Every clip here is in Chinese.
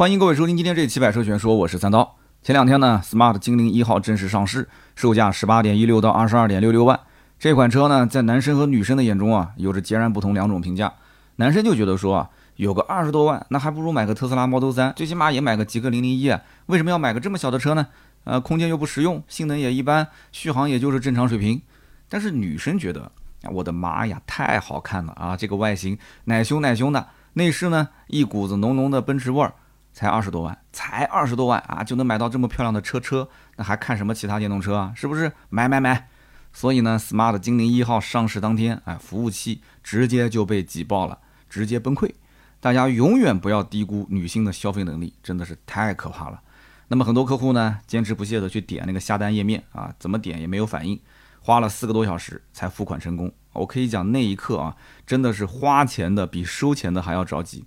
欢迎各位收听今天这期百车全说，我是三刀。前两天呢，smart 精灵一号正式上市，售价十八点一六到二十二点六六万。这款车呢，在男生和女生的眼中啊，有着截然不同两种评价。男生就觉得说啊，有个二十多万，那还不如买个特斯拉 Model 3，最起码也买个极氪零零一啊。为什么要买个这么小的车呢？呃，空间又不实用，性能也一般，续航也就是正常水平。但是女生觉得，我的妈呀，太好看了啊！这个外形奶凶奶凶的，内饰呢一股子浓浓的奔驰味儿，才二十多万，才二十多万啊，就能买到这么漂亮的车车，那还看什么其他电动车啊？是不是？买买买！所以呢，smart 精灵一号上市当天，哎，服务器直接就被挤爆了，直接崩溃。大家永远不要低估女性的消费能力，真的是太可怕了。那么很多客户呢，坚持不懈的去点那个下单页面啊，怎么点也没有反应。花了四个多小时才付款成功，我可以讲那一刻啊，真的是花钱的比收钱的还要着急。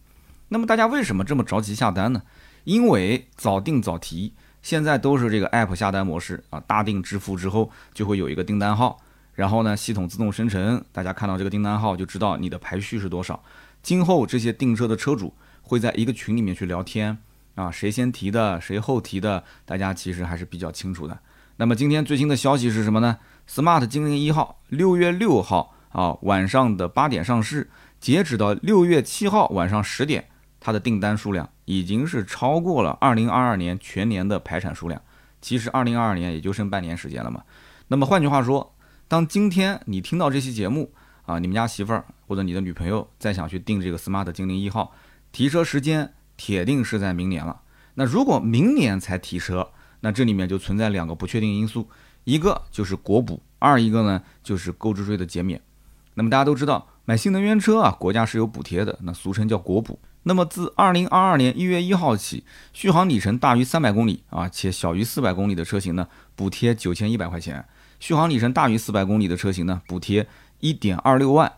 那么大家为什么这么着急下单呢？因为早定早提，现在都是这个 app 下单模式啊，大定支付之后就会有一个订单号，然后呢系统自动生成，大家看到这个订单号就知道你的排序是多少。今后这些订车的车主会在一个群里面去聊天啊，谁先提的，谁后提的，大家其实还是比较清楚的。那么今天最新的消息是什么呢？Smart 精灵一号六月六号啊晚上的八点上市，截止到六月七号晚上十点，它的订单数量已经是超过了二零二二年全年的排产数量。其实二零二二年也就剩半年时间了嘛。那么换句话说，当今天你听到这期节目啊，你们家媳妇儿或者你的女朋友再想去订这个 Smart 精灵一号，提车时间铁定是在明年了。那如果明年才提车，那这里面就存在两个不确定因素，一个就是国补，二一个呢就是购置税的减免。那么大家都知道，买新能源车啊，国家是有补贴的，那俗称叫国补。那么自二零二二年一月一号起，续航里程大于三百公里啊，且小于四百公里的车型呢，补贴九千一百块钱；续航里程大于四百公里的车型呢，补贴一点二六万。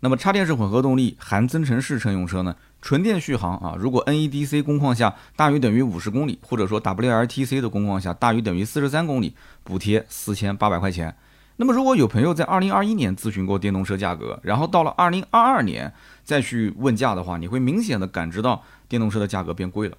那么插电式混合动力含增程式乘用车呢？纯电续航啊，如果 NEDC 工况下大于等于五十公里，或者说 WLTC 的工况下大于等于四十三公里，补贴四千八百块钱。那么如果有朋友在二零二一年咨询过电动车价格，然后到了二零二二年再去问价的话，你会明显的感知到电动车的价格变贵了。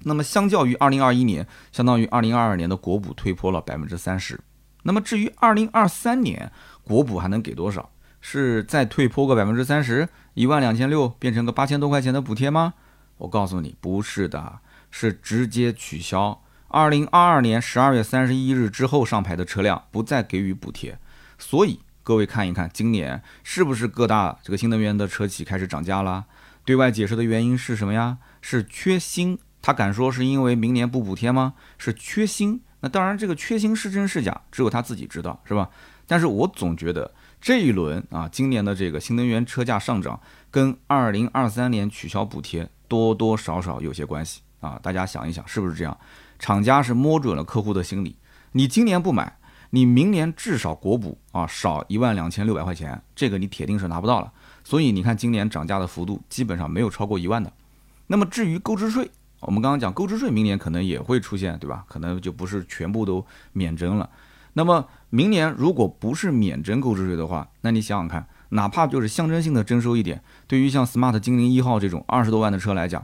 那么相较于二零二一年，相当于二零二二年的国补退坡了百分之三十。那么至于二零二三年国补还能给多少？是再退坡个百分之三十，一万两千六变成个八千多块钱的补贴吗？我告诉你，不是的，是直接取消。二零二二年十二月三十一日之后上牌的车辆不再给予补贴。所以各位看一看，今年是不是各大这个新能源的车企开始涨价了？对外解释的原因是什么呀？是缺芯。他敢说是因为明年不补贴吗？是缺芯。那当然，这个缺芯是真是假，只有他自己知道，是吧？但是我总觉得。这一轮啊，今年的这个新能源车价上涨，跟二零二三年取消补贴多多少少有些关系啊。大家想一想，是不是这样？厂家是摸准了客户的心理，你今年不买，你明年至少国补啊少一万两千六百块钱，这个你铁定是拿不到了。所以你看，今年涨价的幅度基本上没有超过一万的。那么至于购置税，我们刚刚讲购置税，明年可能也会出现，对吧？可能就不是全部都免征了。那么明年如果不是免征购置税的话，那你想想看，哪怕就是象征性的征收一点，对于像 smart 精灵一号这种二十多万的车来讲，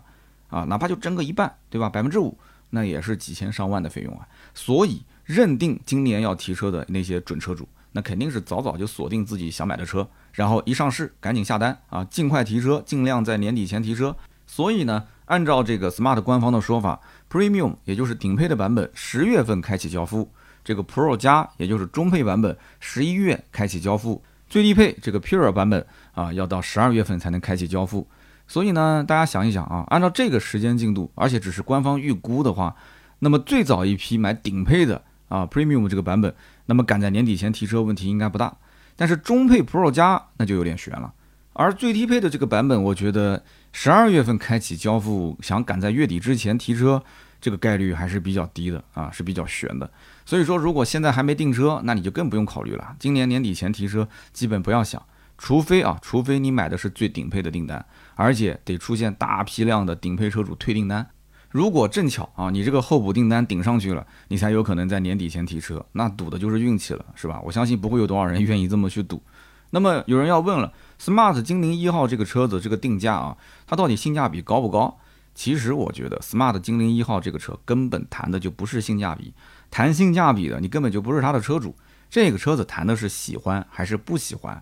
啊，哪怕就征个一半，对吧？百分之五，那也是几千上万的费用啊。所以认定今年要提车的那些准车主，那肯定是早早就锁定自己想买的车，然后一上市赶紧下单啊，尽快提车，尽量在年底前提车。所以呢，按照这个 smart 官方的说法，premium 也就是顶配的版本，十月份开启交付。这个 Pro 加，也就是中配版本，十一月开启交付；最低配这个 Pure 版本啊，要到十二月份才能开启交付。所以呢，大家想一想啊，按照这个时间进度，而且只是官方预估的话，那么最早一批买顶配的啊 Premium 这个版本，那么赶在年底前提车问题应该不大。但是中配 Pro 加那就有点悬了。而最低配的这个版本，我觉得十二月份开启交付，想赶在月底之前提车。这个概率还是比较低的啊，是比较悬的。所以说，如果现在还没订车，那你就更不用考虑了。今年年底前提车，基本不要想。除非啊，除非你买的是最顶配的订单，而且得出现大批量的顶配车主退订单。如果正巧啊，你这个候补订单顶上去了，你才有可能在年底前提车，那赌的就是运气了，是吧？我相信不会有多少人愿意这么去赌。那么有人要问了，Smart 精灵一号这个车子这个定价啊，它到底性价比高不高？其实我觉得 smart 精灵一号这个车根本谈的就不是性价比，谈性价比的你根本就不是它的车主，这个车子谈的是喜欢还是不喜欢。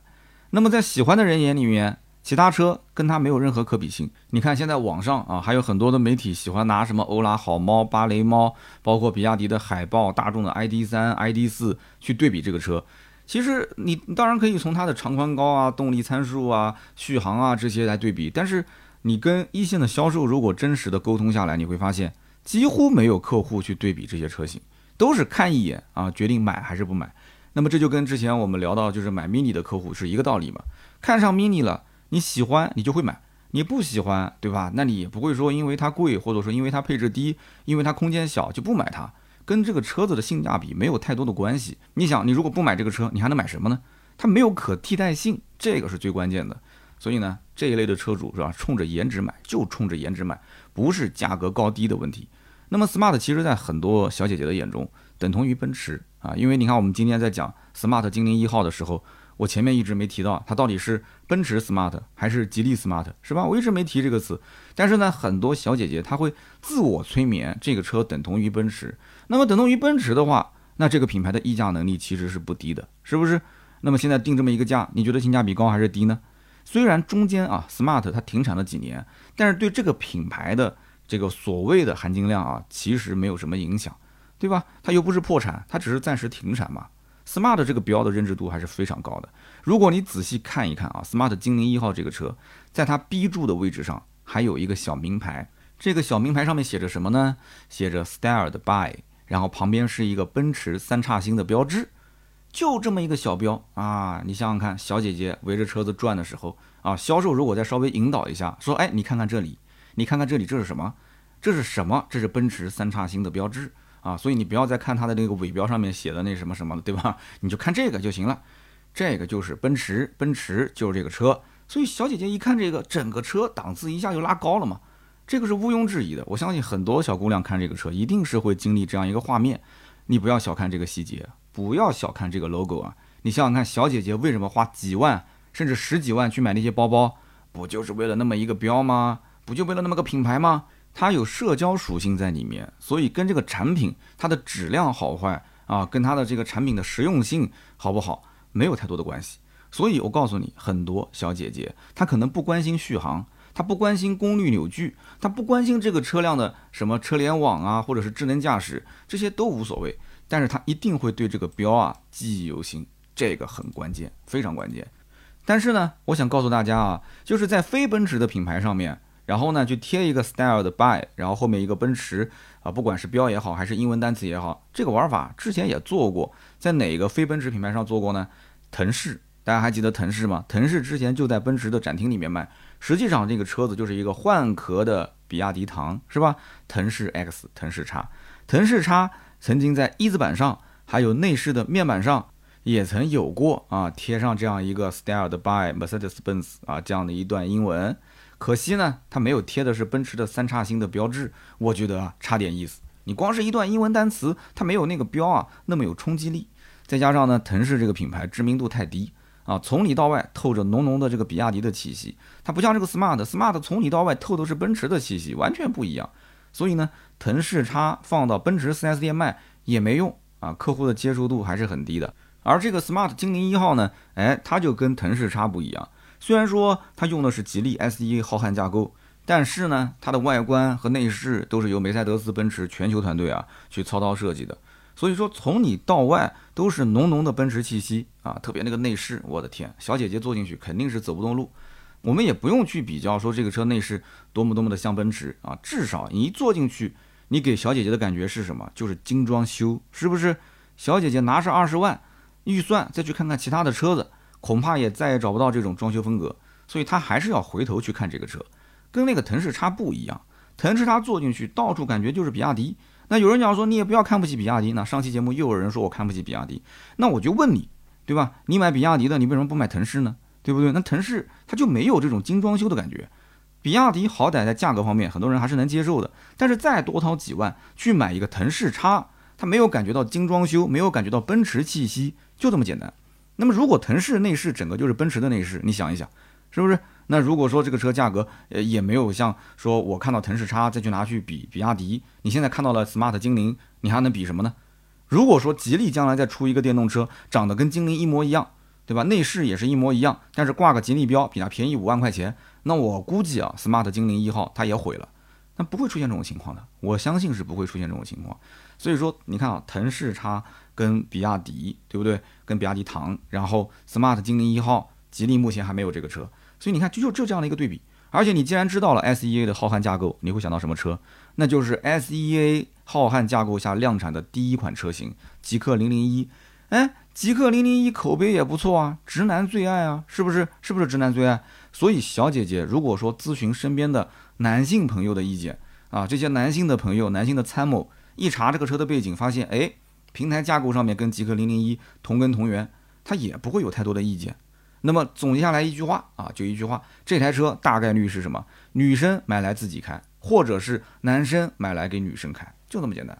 那么在喜欢的人眼里面，其他车跟它没有任何可比性。你看现在网上啊，还有很多的媒体喜欢拿什么欧拉好猫、芭蕾猫，包括比亚迪的海豹、大众的 ID 三、ID 四去对比这个车。其实你当然可以从它的长宽高啊、动力参数啊、续航啊这些来对比，但是。你跟一线的销售如果真实的沟通下来，你会发现几乎没有客户去对比这些车型，都是看一眼啊决定买还是不买。那么这就跟之前我们聊到就是买 mini 的客户是一个道理嘛？看上 mini 了，你喜欢你就会买，你不喜欢对吧？那你也不会说因为它贵或者说因为它配置低，因为它空间小就不买它，跟这个车子的性价比没有太多的关系。你想，你如果不买这个车，你还能买什么呢？它没有可替代性，这个是最关键的。所以呢，这一类的车主是吧，冲着颜值买，就冲着颜值买，不是价格高低的问题。那么 smart 其实在很多小姐姐的眼中，等同于奔驰啊，因为你看我们今天在讲 smart 精灵一号的时候，我前面一直没提到它到底是奔驰 smart 还是吉利 smart，是吧？我一直没提这个词。但是呢，很多小姐姐她会自我催眠，这个车等同于奔驰。那么等同于奔驰的话，那这个品牌的溢价能力其实是不低的，是不是？那么现在定这么一个价，你觉得性价比高还是低呢？虽然中间啊，smart 它停产了几年，但是对这个品牌的这个所谓的含金量啊，其实没有什么影响，对吧？它又不是破产，它只是暂时停产嘛。Smart 这个标的认知度还是非常高的。如果你仔细看一看啊，smart 精灵一号这个车，在它 B 柱的位置上还有一个小名牌，这个小名牌上面写着什么呢？写着 styled by，然后旁边是一个奔驰三叉星的标志。就这么一个小标啊，你想想看，小姐姐围着车子转的时候啊，销售如果再稍微引导一下，说，哎，你看看这里，你看看这里，这是什么？这是什么？这是奔驰三叉星的标志啊，所以你不要再看它的那个尾标上面写的那什么什么了，对吧？你就看这个就行了，这个就是奔驰，奔驰就是这个车，所以小姐姐一看这个，整个车档次一下就拉高了嘛，这个是毋庸置疑的。我相信很多小姑娘看这个车，一定是会经历这样一个画面，你不要小看这个细节。不要小看这个 logo 啊！你想想看，小姐姐为什么花几万甚至十几万去买那些包包，不就是为了那么一个标吗？不就为了那么个品牌吗？它有社交属性在里面，所以跟这个产品它的质量好坏啊，跟它的这个产品的实用性好不好没有太多的关系。所以我告诉你，很多小姐姐她可能不关心续航，她不关心功率扭矩，她不关心这个车辆的什么车联网啊，或者是智能驾驶，这些都无所谓。但是她一定会对这个标啊记忆犹新，这个很关键，非常关键。但是呢，我想告诉大家啊，就是在非奔驰的品牌上面，然后呢就贴一个 style 的 by，然后后面一个奔驰啊，不管是标也好，还是英文单词也好，这个玩法之前也做过，在哪个非奔驰品牌上做过呢？腾势，大家还记得腾势吗？腾势之前就在奔驰的展厅里面卖，实际上这个车子就是一个换壳的比亚迪唐，是吧？腾势 X，腾势叉，腾势叉。曾经在一字板上，还有内饰的面板上，也曾有过啊，贴上这样一个 styled by Mercedes-Benz 啊这样的一段英文。可惜呢，它没有贴的是奔驰的三叉星的标志，我觉得啊差点意思。你光是一段英文单词，它没有那个标啊那么有冲击力。再加上呢，腾势这个品牌知名度太低啊，从里到外透着浓浓的这个比亚迪的气息，它不像这个 smart，smart 从里到外透的是奔驰的气息，完全不一样。所以呢，腾势叉放到奔驰 4S 店卖也没用啊，客户的接受度还是很低的。而这个 smart 精灵一号呢，哎，它就跟腾势叉不一样。虽然说它用的是吉利 S1 浩瀚架构，但是呢，它的外观和内饰都是由梅赛德斯奔驰全球团队啊去操刀设计的。所以说，从里到外都是浓浓的奔驰气息啊，特别那个内饰，我的天，小姐姐坐进去肯定是走不动路。我们也不用去比较说这个车内饰多么多么的像奔驰啊，至少你一坐进去，你给小姐姐的感觉是什么？就是精装修，是不是？小姐姐拿上二十万预算再去看看其他的车子，恐怕也再也找不到这种装修风格，所以他还是要回头去看这个车，跟那个腾势叉不一样。腾势叉坐进去到处感觉就是比亚迪。那有人讲说你也不要看不起比亚迪，那上期节目又有人说我看不起比亚迪，那我就问你，对吧？你买比亚迪的，你为什么不买腾势呢？对不对？那腾势它就没有这种精装修的感觉，比亚迪好歹在价格方面，很多人还是能接受的。但是再多掏几万去买一个腾势叉，它没有感觉到精装修，没有感觉到奔驰气息，就这么简单。那么如果腾势内饰整个就是奔驰的内饰，你想一想，是不是？那如果说这个车价格呃也没有像说我看到腾势叉再去拿去比比亚迪，你现在看到了 smart 精灵，你还能比什么呢？如果说吉利将来再出一个电动车，长得跟精灵一模一样，对吧？内饰也是一模一样，但是挂个吉利标比它便宜五万块钱，那我估计啊，smart 精灵一号它也毁了。那不会出现这种情况的，我相信是不会出现这种情况。所以说，你看啊，腾势叉跟比亚迪，对不对？跟比亚迪唐，然后 smart 精灵一号，吉利目前还没有这个车。所以你看，就就这样的一个对比，而且你既然知道了 SEA 的浩瀚架构，你会想到什么车？那就是 SEA 浩瀚架构下量产的第一款车型极氪零零一。哎，极氪零零一口碑也不错啊，直男最爱啊，是不是？是不是直男最爱？所以小姐姐如果说咨询身边的男性朋友的意见啊，这些男性的朋友、男性的参谋一查这个车的背景，发现哎，平台架构上面跟极氪零零一同根同源，他也不会有太多的意见。那么总结下来一句话啊，就一句话，这台车大概率是什么？女生买来自己开，或者是男生买来给女生开，就这么简单。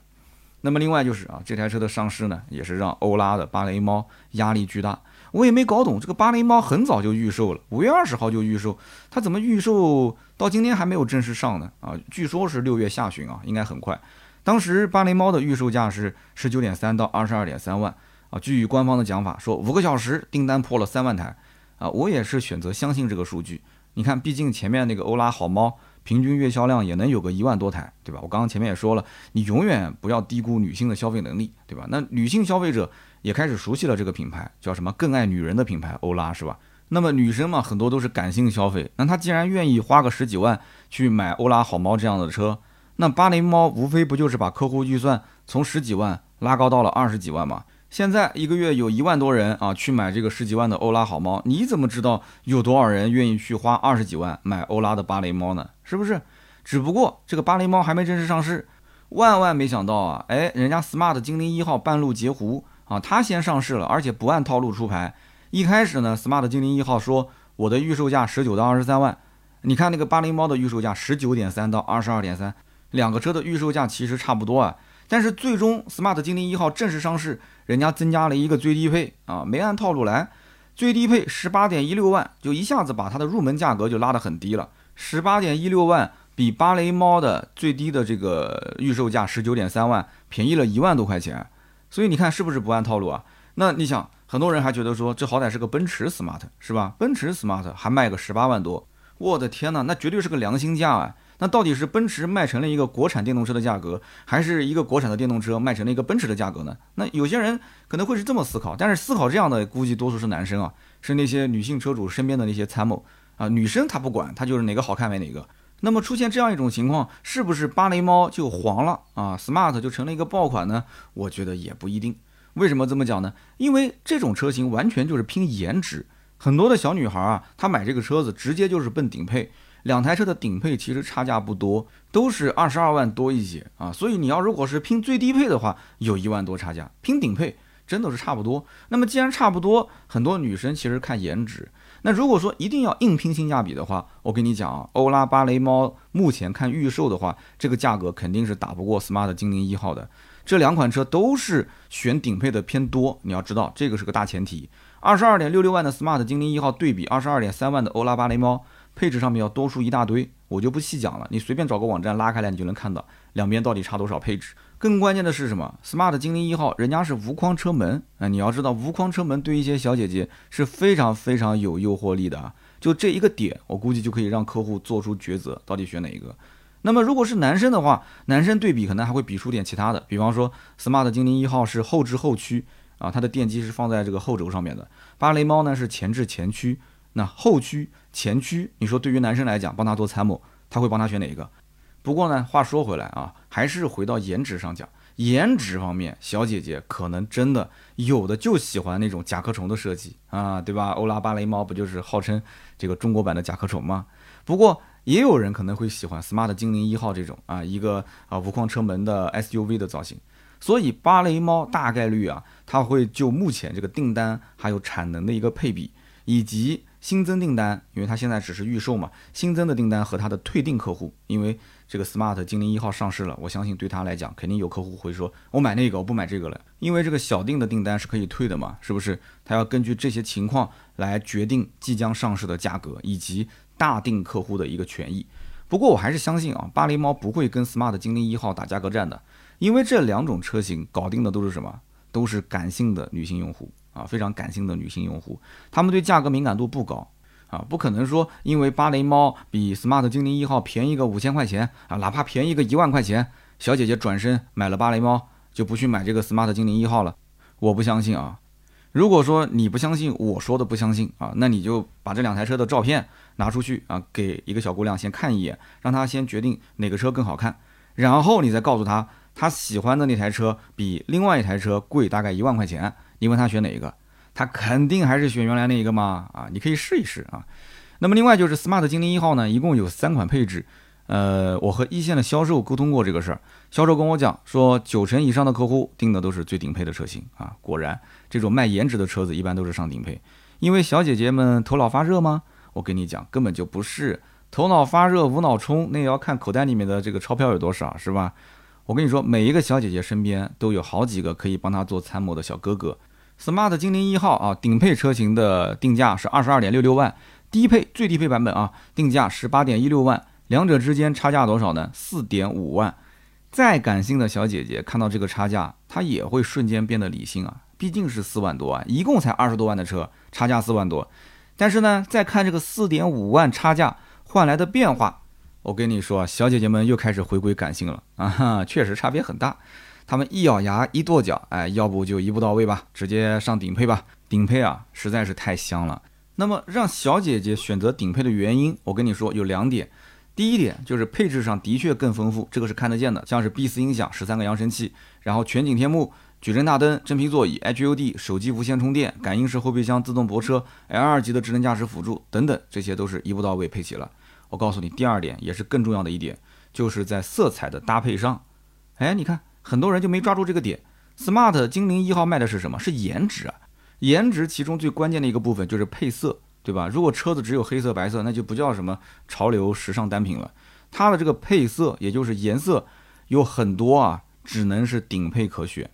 那么另外就是啊，这台车的上市呢，也是让欧拉的芭蕾猫压力巨大。我也没搞懂，这个芭蕾猫很早就预售了，五月二十号就预售，它怎么预售到今天还没有正式上呢？啊，据说是六月下旬啊，应该很快。当时芭蕾猫的预售价是十九点三到二十二点三万啊，据官方的讲法说，五个小时订单破了三万台。啊，我也是选择相信这个数据。你看，毕竟前面那个欧拉好猫平均月销量也能有个一万多台，对吧？我刚刚前面也说了，你永远不要低估女性的消费能力，对吧？那女性消费者也开始熟悉了这个品牌，叫什么？更爱女人的品牌欧拉，是吧？那么女生嘛，很多都是感性消费，那她既然愿意花个十几万去买欧拉好猫这样的车，那芭蕾猫无非不就是把客户预算从十几万拉高到了二十几万嘛？现在一个月有一万多人啊去买这个十几万的欧拉好猫，你怎么知道有多少人愿意去花二十几万买欧拉的芭蕾猫呢？是不是？只不过这个芭蕾猫还没正式上市，万万没想到啊！哎，人家 smart 精灵一号半路截胡啊，它先上市了，而且不按套路出牌。一开始呢，smart 精灵一号说我的预售价十九到二十三万，你看那个芭蕾猫的预售价十九点三到二十二点三，两个车的预售价其实差不多啊。但是最终，smart 精灵一号正式上市，人家增加了一个最低配啊，没按套路来，最低配十八点一六万，就一下子把它的入门价格就拉得很低了，十八点一六万比芭蕾猫的最低的这个预售价十九点三万便宜了一万多块钱，所以你看是不是不按套路啊？那你想，很多人还觉得说这好歹是个奔驰 smart 是吧？奔驰 smart 还卖个十八万多，我的天呐，那绝对是个良心价啊！那到底是奔驰卖成了一个国产电动车的价格，还是一个国产的电动车卖成了一个奔驰的价格呢？那有些人可能会是这么思考，但是思考这样的估计多数是男生啊，是那些女性车主身边的那些参谋啊，女生她不管，她就是哪个好看买哪个。那么出现这样一种情况，是不是芭蕾猫就黄了啊？smart 就成了一个爆款呢？我觉得也不一定。为什么这么讲呢？因为这种车型完全就是拼颜值，很多的小女孩啊，她买这个车子直接就是奔顶配。两台车的顶配其实差价不多，都是二十二万多一些啊，所以你要如果是拼最低配的话，有一万多差价；拼顶配真的是差不多。那么既然差不多，很多女生其实看颜值。那如果说一定要硬拼性价比的话，我跟你讲啊，欧拉芭蕾猫目前看预售的话，这个价格肯定是打不过 smart 精灵一号的。这两款车都是选顶配的偏多，你要知道这个是个大前提。二十二点六六万的 smart 精灵一号对比二十二点三万的欧拉芭蕾猫。配置上面要多出一大堆，我就不细讲了。你随便找个网站拉开来，你就能看到两边到底差多少配置。更关键的是什么？Smart 精灵一号人家是无框车门啊！你要知道，无框车门对一些小姐姐是非常非常有诱惑力的啊！就这一个点，我估计就可以让客户做出抉择，到底选哪一个。那么如果是男生的话，男生对比可能还会比出点其他的，比方说 Smart 精灵一号是后置后驱啊，它的电机是放在这个后轴上面的；芭蕾猫呢是前置前驱。那后驱、前驱，你说对于男生来讲，帮他做参谋，他会帮他选哪一个？不过呢，话说回来啊，还是回到颜值上讲，颜值方面，小姐姐可能真的有的就喜欢那种甲壳虫的设计啊，对吧？欧拉芭蕾猫不就是号称这个中国版的甲壳虫吗？不过也有人可能会喜欢 smart 精灵一号这种啊，一个啊无框车门的 SUV 的造型。所以芭蕾猫大概率啊，它会就目前这个订单还有产能的一个配比，以及新增订单，因为它现在只是预售嘛，新增的订单和它的退订客户，因为这个 smart 精灵一号上市了，我相信对他来讲，肯定有客户会说，我买那个，我不买这个了，因为这个小订的订单是可以退的嘛，是不是？他要根据这些情况来决定即将上市的价格，以及大定客户的一个权益。不过我还是相信啊，巴黎猫不会跟 smart 精灵一号打价格战的，因为这两种车型搞定的都是什么？都是感性的女性用户啊，非常感性的女性用户，他们对价格敏感度不高啊，不可能说因为芭蕾猫比 smart 精灵一号便宜个五千块钱啊，哪怕便宜个一万块钱，小姐姐转身买了芭蕾猫就不去买这个 smart 精灵一号了。我不相信啊！如果说你不相信我说的不相信啊，那你就把这两台车的照片拿出去啊，给一个小姑娘先看一眼，让她先决定哪个车更好看，然后你再告诉她。她喜欢的那台车比另外一台车贵大概一万块钱，你问他选哪一个，他肯定还是选原来那一个嘛啊，你可以试一试啊。那么另外就是 smart 精灵一号呢，一共有三款配置，呃，我和一线的销售沟通过这个事儿，销售跟我讲说九成以上的客户订的都是最顶配的车型啊，果然这种卖颜值的车子一般都是上顶配，因为小姐姐们头脑发热吗？我跟你讲，根本就不是头脑发热无脑冲，那也要看口袋里面的这个钞票有多少，是吧？我跟你说，每一个小姐姐身边都有好几个可以帮她做参谋的小哥哥。smart 精灵一号啊，顶配车型的定价是二十二点六六万，低配最低配版本啊，定价十八点一六万，两者之间差价多少呢？四点五万。再感性的小姐姐看到这个差价，她也会瞬间变得理性啊，毕竟是四万多啊，一共才二十多万的车，差价四万多。但是呢，再看这个四点五万差价换来的变化。我跟你说，小姐姐们又开始回归感性了啊！确实差别很大。她们一咬牙一跺脚，哎，要不就一步到位吧，直接上顶配吧。顶配啊，实在是太香了。那么让小姐姐选择顶配的原因，我跟你说有两点。第一点就是配置上的确更丰富，这个是看得见的，像是 B 四音响、十三个扬声器，然后全景天幕、矩阵大灯、真皮座椅、HUD、手机无线充电、感应式后备箱、自动泊车、L 二级的智能驾驶辅助等等，这些都是一步到位配齐了。我告诉你，第二点也是更重要的一点，就是在色彩的搭配上。哎，你看，很多人就没抓住这个点。Smart 精灵一号卖的是什么？是颜值啊！颜值其中最关键的一个部分就是配色，对吧？如果车子只有黑色、白色，那就不叫什么潮流时尚单品了。它的这个配色，也就是颜色，有很多啊，只能是顶配可选。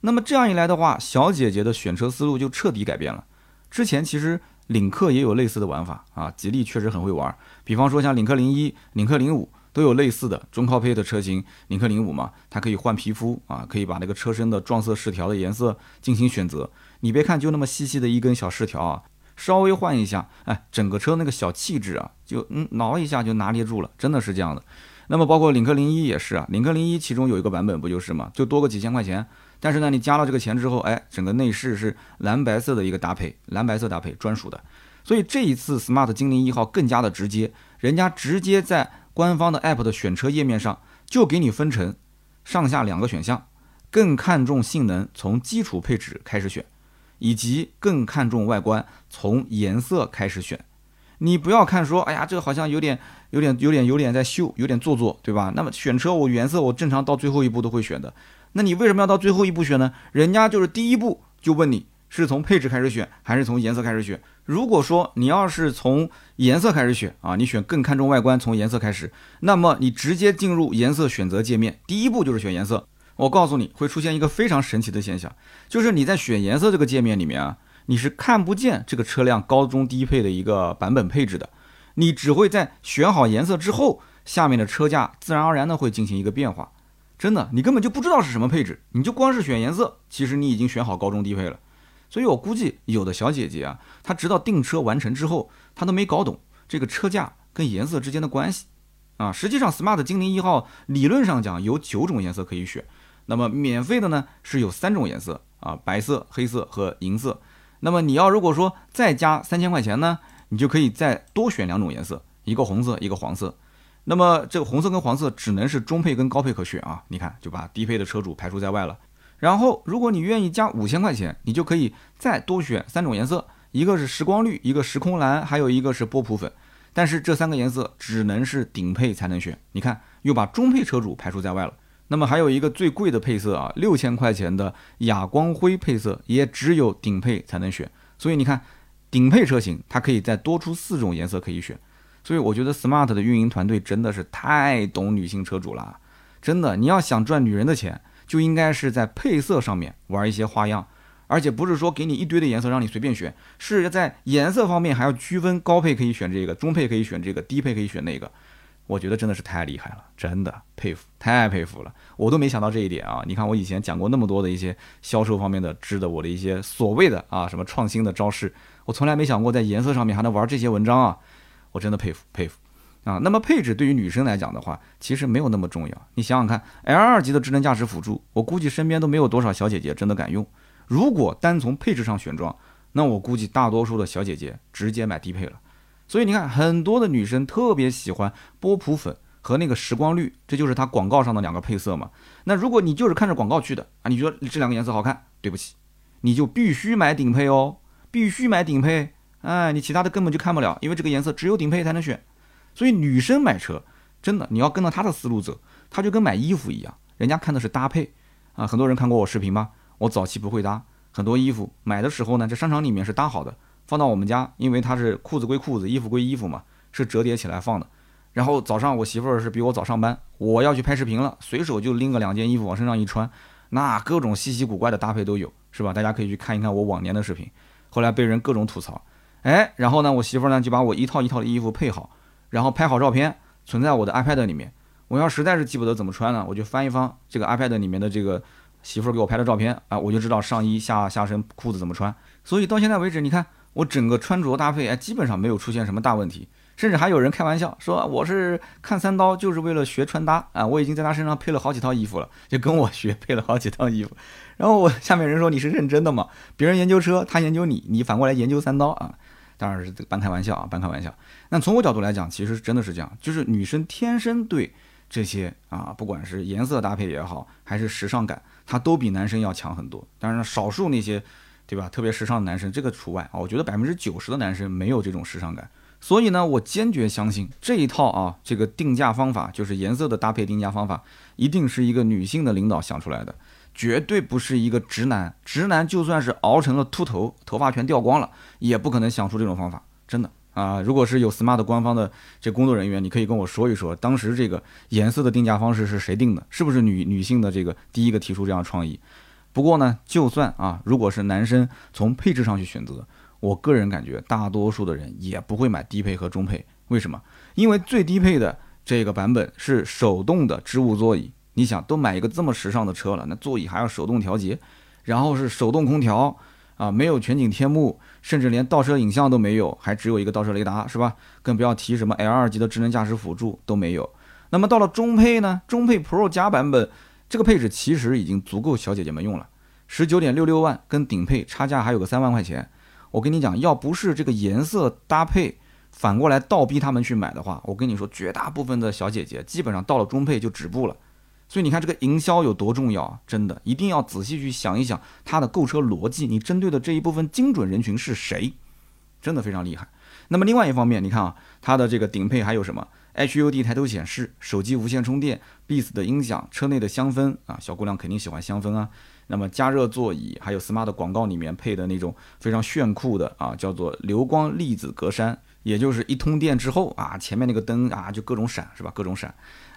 那么这样一来的话，小姐姐的选车思路就彻底改变了。之前其实。领克也有类似的玩法啊，吉利确实很会玩。比方说像领克零一、领克零五都有类似的中高配的车型。领克零五嘛，它可以换皮肤啊，可以把那个车身的撞色饰条的颜色进行选择。你别看就那么细细的一根小饰条啊，稍微换一下，哎，整个车那个小气质啊，就嗯挠一下就拿捏住了，真的是这样的。那么包括领克零一也是啊，领克零一其中有一个版本不就是嘛，就多个几千块钱。但是呢，你加了这个钱之后，哎，整个内饰是蓝白色的一个搭配，蓝白色搭配专属的。所以这一次 Smart 精灵一号更加的直接，人家直接在官方的 App 的选车页面上就给你分成上下两个选项，更看重性能，从基础配置开始选，以及更看重外观，从颜色开始选。你不要看说，哎呀，这个好像有点、有点、有点、有点在秀，有点做作，对吧？那么选车，我颜色我正常到最后一步都会选的。那你为什么要到最后一步选呢？人家就是第一步就问你是从配置开始选，还是从颜色开始选。如果说你要是从颜色开始选啊，你选更看重外观，从颜色开始，那么你直接进入颜色选择界面，第一步就是选颜色。我告诉你会出现一个非常神奇的现象，就是你在选颜色这个界面里面啊，你是看不见这个车辆高中低配的一个版本配置的，你只会在选好颜色之后，下面的车价自然而然的会进行一个变化。真的，你根本就不知道是什么配置，你就光是选颜色，其实你已经选好高中低配了。所以我估计有的小姐姐啊，她直到订车完成之后，她都没搞懂这个车价跟颜色之间的关系啊。实际上，smart 精灵一号理论上讲有九种颜色可以选，那么免费的呢是有三种颜色啊，白色、黑色和银色。那么你要如果说再加三千块钱呢，你就可以再多选两种颜色，一个红色，一个黄色。那么这个红色跟黄色只能是中配跟高配可选啊，你看就把低配的车主排除在外了。然后如果你愿意加五千块钱，你就可以再多选三种颜色，一个是时光绿，一个时空蓝，还有一个是波普粉。但是这三个颜色只能是顶配才能选，你看又把中配车主排除在外了。那么还有一个最贵的配色啊，六千块钱的哑光灰配色也只有顶配才能选。所以你看，顶配车型它可以再多出四种颜色可以选。所以我觉得 smart 的运营团队真的是太懂女性车主了，真的，你要想赚女人的钱，就应该是在配色上面玩一些花样，而且不是说给你一堆的颜色让你随便选，是在颜色方面还要区分高配可以选这个，中配可以选这个，低配可以选那个。我觉得真的是太厉害了，真的佩服，太佩服了，我都没想到这一点啊！你看我以前讲过那么多的一些销售方面的知的，我的一些所谓的啊什么创新的招式，我从来没想过在颜色上面还能玩这些文章啊！我真的佩服佩服啊！那么配置对于女生来讲的话，其实没有那么重要。你想想看，L 二级的智能驾驶辅助，我估计身边都没有多少小姐姐真的敢用。如果单从配置上选装，那我估计大多数的小姐姐直接买低配了。所以你看，很多的女生特别喜欢波普粉和那个时光绿，这就是它广告上的两个配色嘛。那如果你就是看着广告去的啊，你觉得这两个颜色好看，对不起，你就必须买顶配哦，必须买顶配。哎，你其他的根本就看不了，因为这个颜色只有顶配才能选。所以女生买车，真的你要跟着她的思路走，她就跟买衣服一样，人家看的是搭配啊。很多人看过我视频吧？我早期不会搭，很多衣服买的时候呢，在商场里面是搭好的。放到我们家，因为它是裤子归裤子，衣服归衣服嘛，是折叠起来放的。然后早上我媳妇儿是比我早上班，我要去拍视频了，随手就拎个两件衣服往身上一穿，那各种稀奇古怪的搭配都有，是吧？大家可以去看一看我往年的视频。后来被人各种吐槽，哎，然后呢，我媳妇儿呢就把我一套一套的衣服配好，然后拍好照片，存在我的 iPad 里面。我要实在是记不得怎么穿呢，我就翻一翻这个 iPad 里面的这个媳妇儿给我拍的照片啊，我就知道上衣下下身裤子怎么穿。所以到现在为止，你看。我整个穿着搭配哎，基本上没有出现什么大问题，甚至还有人开玩笑说我是看三刀就是为了学穿搭啊，我已经在他身上配了好几套衣服了，就跟我学配了好几套衣服。然后我下面人说你是认真的吗？别人研究车，他研究你，你反过来研究三刀啊？当然是这个半开玩笑啊，半开玩笑。那从我角度来讲，其实真的是这样，就是女生天生对这些啊，不管是颜色搭配也好，还是时尚感，她都比男生要强很多。当然，少数那些。对吧？特别时尚的男生，这个除外啊。我觉得百分之九十的男生没有这种时尚感，所以呢，我坚决相信这一套啊，这个定价方法就是颜色的搭配定价方法，一定是一个女性的领导想出来的，绝对不是一个直男。直男就算是熬成了秃头，头发全掉光了，也不可能想出这种方法。真的啊，如果是有 smart 官方的这工作人员，你可以跟我说一说，当时这个颜色的定价方式是谁定的？是不是女女性的这个第一个提出这样创意？不过呢，就算啊，如果是男生从配置上去选择，我个人感觉大多数的人也不会买低配和中配。为什么？因为最低配的这个版本是手动的织物座椅。你想，都买一个这么时尚的车了，那座椅还要手动调节，然后是手动空调啊，没有全景天幕，甚至连倒车影像都没有，还只有一个倒车雷达，是吧？更不要提什么 L 二级的智能驾驶辅助都没有。那么到了中配呢？中配 Pro 加版本。这个配置其实已经足够小姐姐们用了，十九点六六万跟顶配差价还有个三万块钱。我跟你讲，要不是这个颜色搭配反过来倒逼他们去买的话，我跟你说，绝大部分的小姐姐基本上到了中配就止步了。所以你看这个营销有多重要啊！真的一定要仔细去想一想它的购车逻辑，你针对的这一部分精准人群是谁？真的非常厉害。那么另外一方面，你看啊，它的这个顶配还有什么？HUD 抬头显示、手机无线充电、Beats 的音响、车内的香氛啊，小姑娘肯定喜欢香氛啊。那么加热座椅，还有 Smart 广告里面配的那种非常炫酷的啊，叫做流光粒子格栅，也就是一通电之后啊，前面那个灯啊就各种闪，是吧？各种闪。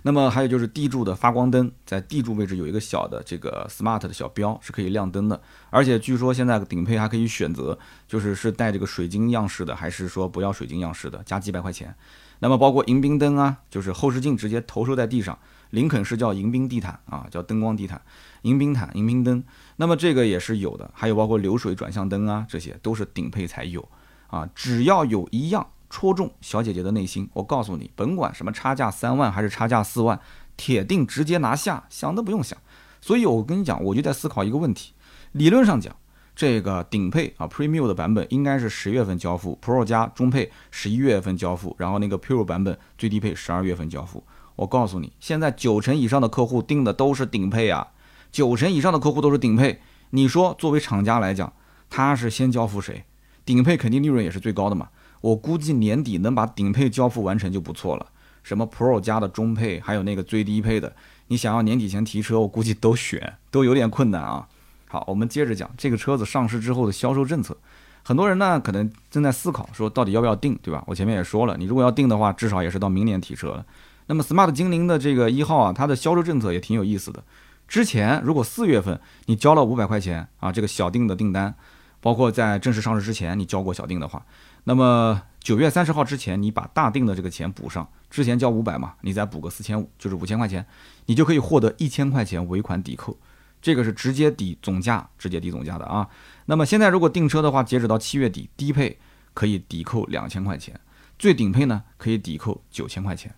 那么还有就是地柱的发光灯，在地柱位置有一个小的这个 Smart 的小标，是可以亮灯的。而且据说现在顶配还可以选择，就是是带这个水晶样式的，还是说不要水晶样式的，加几百块钱。那么包括迎宾灯啊，就是后视镜直接投射在地上，林肯是叫迎宾地毯啊，叫灯光地毯，迎宾毯、迎宾灯。那么这个也是有的，还有包括流水转向灯啊，这些都是顶配才有啊。只要有一样戳中小姐姐的内心，我告诉你，甭管什么差价三万还是差价四万，铁定直接拿下，想都不用想。所以我跟你讲，我就在思考一个问题，理论上讲。这个顶配啊，Premium 的版本应该是十月份交付，Pro 加中配十一月份交付，然后那个 Pure 版本最低配十二月份交付。我告诉你，现在九成以上的客户订的都是顶配啊，九成以上的客户都是顶配。你说作为厂家来讲，他是先交付谁？顶配肯定利润也是最高的嘛。我估计年底能把顶配交付完成就不错了。什么 Pro 加的中配，还有那个最低配的，你想要年底前提车，我估计都选都有点困难啊。好，我们接着讲这个车子上市之后的销售政策。很多人呢可能正在思考，说到底要不要定，对吧？我前面也说了，你如果要定的话，至少也是到明年提车了。那么 smart 精灵的这个一号啊，它的销售政策也挺有意思的。之前如果四月份你交了五百块钱啊，这个小定的订单，包括在正式上市之前你交过小定的话，那么九月三十号之前你把大定的这个钱补上，之前交五百嘛，你再补个四千五，就是五千块钱，你就可以获得一千块钱尾款抵扣，这个是直接抵总价，直接抵总价的啊。那么现在如果订车的话，截止到七月底，低配可以抵扣两千块钱，最顶配呢可以抵扣九千块钱，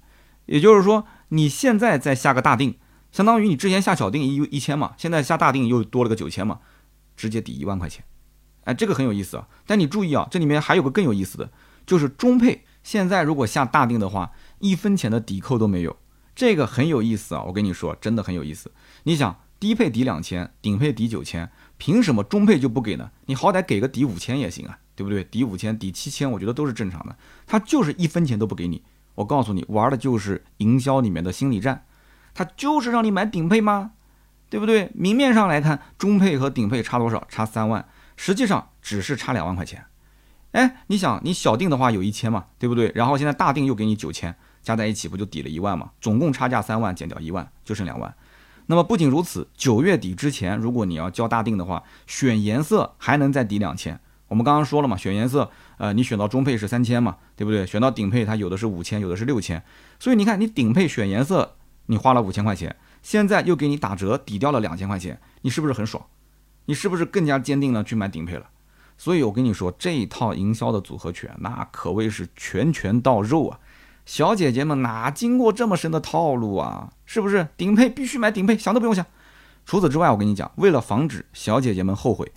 也就是说你现在再下个大定。相当于你之前下小定一一千嘛，现在下大定又多了个九千嘛，直接抵一万块钱，哎，这个很有意思啊。但你注意啊，这里面还有个更有意思的，就是中配现在如果下大定的话，一分钱的抵扣都没有，这个很有意思啊。我跟你说，真的很有意思。你想，低配抵两千，顶配抵九千，凭什么中配就不给呢？你好歹给个抵五千也行啊，对不对？抵五千、抵七千，我觉得都是正常的。他就是一分钱都不给你，我告诉你，玩的就是营销里面的心理战。他就是让你买顶配吗？对不对？明面上来看，中配和顶配差多少？差三万，实际上只是差两万块钱。哎，你想，你小定的话有一千嘛，对不对？然后现在大定又给你九千，加在一起不就抵了一万嘛？总共差价三万，减掉一万就剩两万。那么不仅如此，九月底之前，如果你要交大定的话，选颜色还能再抵两千。我们刚刚说了嘛，选颜色，呃，你选到中配是三千嘛，对不对？选到顶配它有的是五千，有的是六千。所以你看，你顶配选颜色。你花了五千块钱，现在又给你打折抵掉了两千块钱，你是不是很爽？你是不是更加坚定了去买顶配了？所以我跟你说，这一套营销的组合拳，那可谓是拳拳到肉啊！小姐姐们哪经过这么深的套路啊？是不是？顶配必须买顶配，想都不用想。除此之外，我跟你讲，为了防止小姐姐们后悔，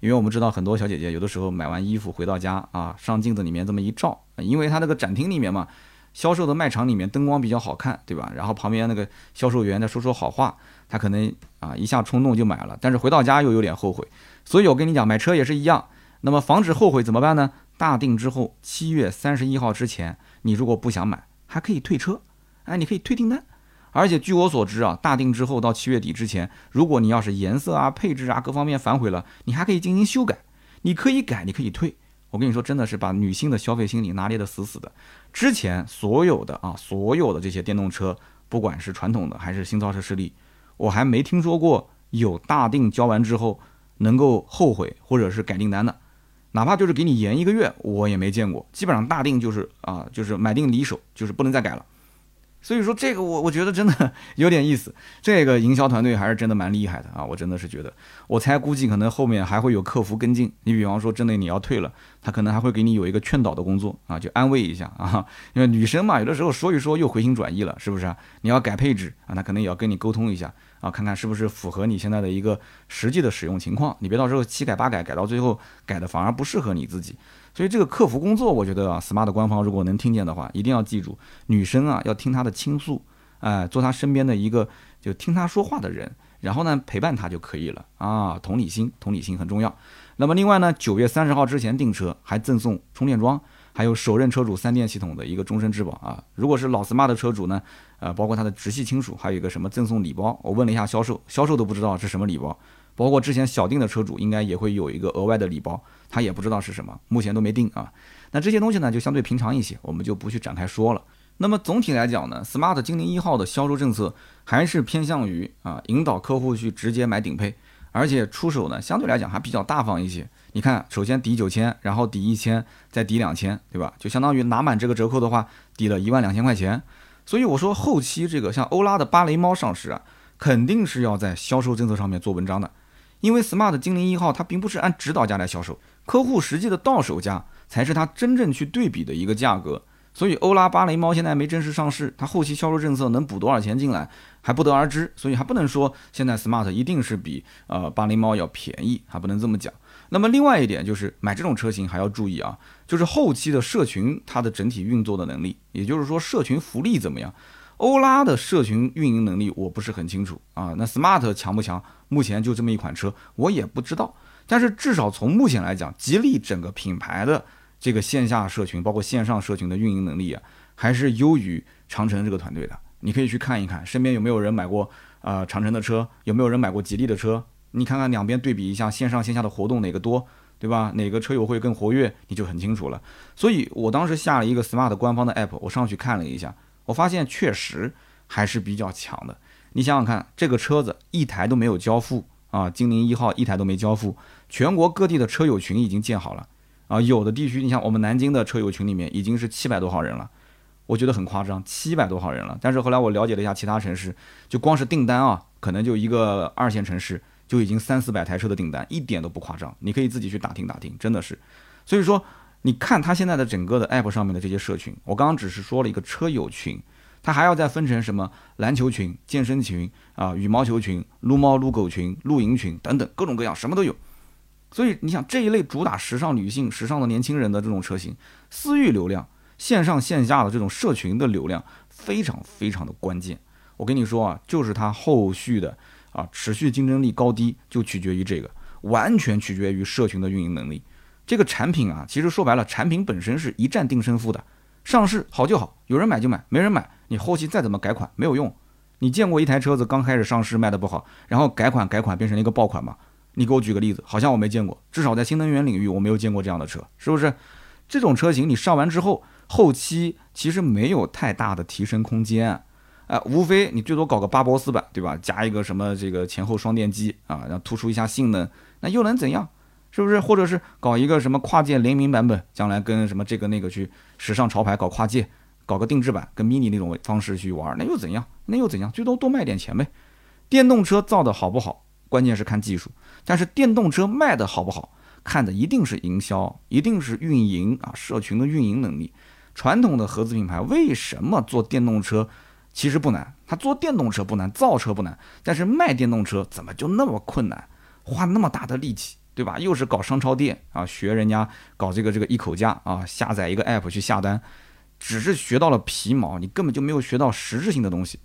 因为我们知道很多小姐姐有的时候买完衣服回到家啊，上镜子里面这么一照，因为她那个展厅里面嘛。销售的卖场里面灯光比较好看，对吧？然后旁边那个销售员在说说好话，他可能啊一下冲动就买了，但是回到家又有点后悔。所以我跟你讲，买车也是一样。那么防止后悔怎么办呢？大定之后，七月三十一号之前，你如果不想买，还可以退车，哎，你可以退订单。而且据我所知啊，大定之后到七月底之前，如果你要是颜色啊、配置啊各方面反悔了，你还可以进行修改，你可以改，你可以退。我跟你说，真的是把女性的消费心理拿捏得死死的。之前所有的啊，所有的这些电动车，不管是传统的还是新造车势力，我还没听说过有大定交完之后能够后悔或者是改订单的，哪怕就是给你延一个月，我也没见过。基本上大定就是啊，就是买定离手，就是不能再改了。所以说这个我我觉得真的有点意思，这个营销团队还是真的蛮厉害的啊！我真的是觉得，我猜估计可能后面还会有客服跟进。你比方说真的你要退了，他可能还会给你有一个劝导的工作啊，就安慰一下啊。因为女生嘛，有的时候说一说又回心转意了，是不是？啊你要改配置啊，那可能也要跟你沟通一下啊，看看是不是符合你现在的一个实际的使用情况。你别到时候七改八改，改到最后改的反而不适合你自己。所以这个客服工作，我觉得啊，smart 官方如果能听见的话，一定要记住，女生啊要听她的倾诉，哎，做她身边的一个就听她说话的人，然后呢陪伴她就可以了啊。同理心，同理心很重要。那么另外呢，九月三十号之前订车还赠送充电桩，还有首任车主三电系统的一个终身质保啊。如果是老 smart 的车主呢，呃，包括他的直系亲属，还有一个什么赠送礼包，我问了一下销售，销售都不知道是什么礼包。包括之前小定的车主应该也会有一个额外的礼包，他也不知道是什么，目前都没定啊。那这些东西呢，就相对平常一些，我们就不去展开说了。那么总体来讲呢，smart 精灵一号的销售政策还是偏向于啊引导客户去直接买顶配，而且出手呢相对来讲还比较大方一些。你看，首先抵九千，然后抵一千，再抵两千，对吧？就相当于拿满这个折扣的话，抵了一万两千块钱。所以我说后期这个像欧拉的芭蕾猫上市啊，肯定是要在销售政策上面做文章的。因为 smart 精灵一号它并不是按指导价来销售，客户实际的到手价才是它真正去对比的一个价格。所以欧拉芭蕾猫现在没正式上市，它后期销售政策能补多少钱进来还不得而知，所以还不能说现在 smart 一定是比呃芭蕾猫要便宜，还不能这么讲。那么另外一点就是买这种车型还要注意啊，就是后期的社群它的整体运作的能力，也就是说社群福利怎么样。欧拉的社群运营能力我不是很清楚啊，那 smart 强不强？目前就这么一款车，我也不知道。但是至少从目前来讲，吉利整个品牌的这个线下社群，包括线上社群的运营能力啊，还是优于长城这个团队的。你可以去看一看，身边有没有人买过呃长城的车，有没有人买过吉利的车？你看看两边对比一下，线上线下的活动哪个多，对吧？哪个车友会更活跃，你就很清楚了。所以我当时下了一个 smart 官方的 app，我上去看了一下。我发现确实还是比较强的，你想想看，这个车子一台都没有交付啊，精灵一号一台都没交付，全国各地的车友群已经建好了啊，有的地区，你像我们南京的车友群里面已经是七百多号人了，我觉得很夸张，七百多号人了。但是后来我了解了一下其他城市，就光是订单啊，可能就一个二线城市就已经三四百台车的订单，一点都不夸张，你可以自己去打听打听，真的是。所以说，你看他现在的整个的 app 上面的这些社群，我刚刚只是说了一个车友群。它还要再分成什么篮球群、健身群啊、羽毛球群、撸猫撸狗群、露营群等等各种各样，什么都有。所以你想这一类主打时尚女性、时尚的年轻人的这种车型，私域流量、线上线下的这种社群的流量非常非常的关键。我跟你说啊，就是它后续的啊持续竞争力高低，就取决于这个，完全取决于社群的运营能力。这个产品啊，其实说白了，产品本身是一战定胜负的。上市好就好，有人买就买，没人买，你后期再怎么改款没有用。你见过一台车子刚开始上市卖的不好，然后改款改款变成了一个爆款吗？你给我举个例子，好像我没见过，至少在新能源领域我没有见过这样的车，是不是？这种车型你上完之后，后期其实没有太大的提升空间，啊，无非你最多搞个八波四版，对吧？加一个什么这个前后双电机啊，然后突出一下性能，那又能怎样？是不是？或者是搞一个什么跨界联名版本，将来跟什么这个那个去时尚潮牌搞跨界，搞个定制版，跟 mini 那种方式去玩，那又怎样？那又怎样？最多多卖点钱呗。电动车造的好不好，关键是看技术；但是电动车卖的好不好，看的一定是营销，一定是运营啊，社群的运营能力。传统的合资品牌为什么做电动车其实不难？它做电动车不难，造车不难，但是卖电动车怎么就那么困难？花那么大的力气？对吧？又是搞商超店啊，学人家搞这个这个一口价啊，下载一个 app 去下单，只是学到了皮毛，你根本就没有学到实质性的东西。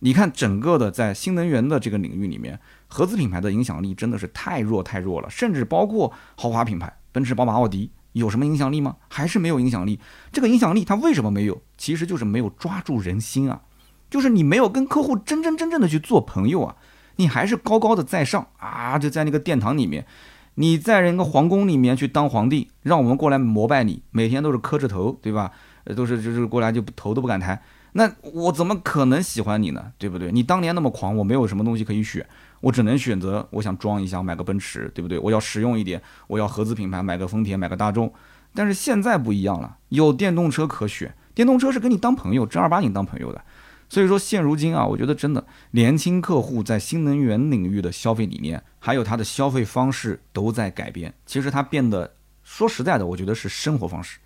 你看整个的在新能源的这个领域里面，合资品牌的影响力真的是太弱太弱了，甚至包括豪华品牌奔驰、宝马、奥迪有什么影响力吗？还是没有影响力。这个影响力它为什么没有？其实就是没有抓住人心啊，就是你没有跟客户真真正正的去做朋友啊，你还是高高的在上啊，就在那个殿堂里面。你在人个皇宫里面去当皇帝，让我们过来膜拜你，每天都是磕着头，对吧？都是就是过来就头都不敢抬，那我怎么可能喜欢你呢？对不对？你当年那么狂，我没有什么东西可以选，我只能选择我想装一下，买个奔驰，对不对？我要实用一点，我要合资品牌，买个丰田，买个大众。但是现在不一样了，有电动车可选，电动车是跟你当朋友，正儿八经当朋友的。所以说，现如今啊，我觉得真的年轻客户在新能源领域的消费理念，还有他的消费方式都在改变。其实他变得，说实在的，我觉得是生活方式，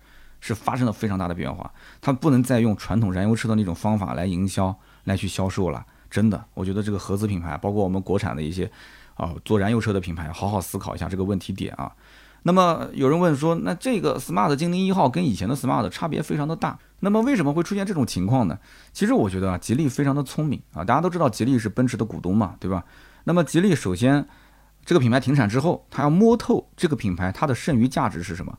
是发生了非常大的变化。它不能再用传统燃油车的那种方法来营销、来去销售了。真的，我觉得这个合资品牌，包括我们国产的一些啊做燃油车的品牌，好好思考一下这个问题点啊。那么有人问说，那这个 smart 精灵一号跟以前的 smart 差别非常的大。那么为什么会出现这种情况呢？其实我觉得啊，吉利非常的聪明啊，大家都知道吉利是奔驰的股东嘛，对吧？那么吉利首先这个品牌停产之后，它要摸透这个品牌它的剩余价值是什么，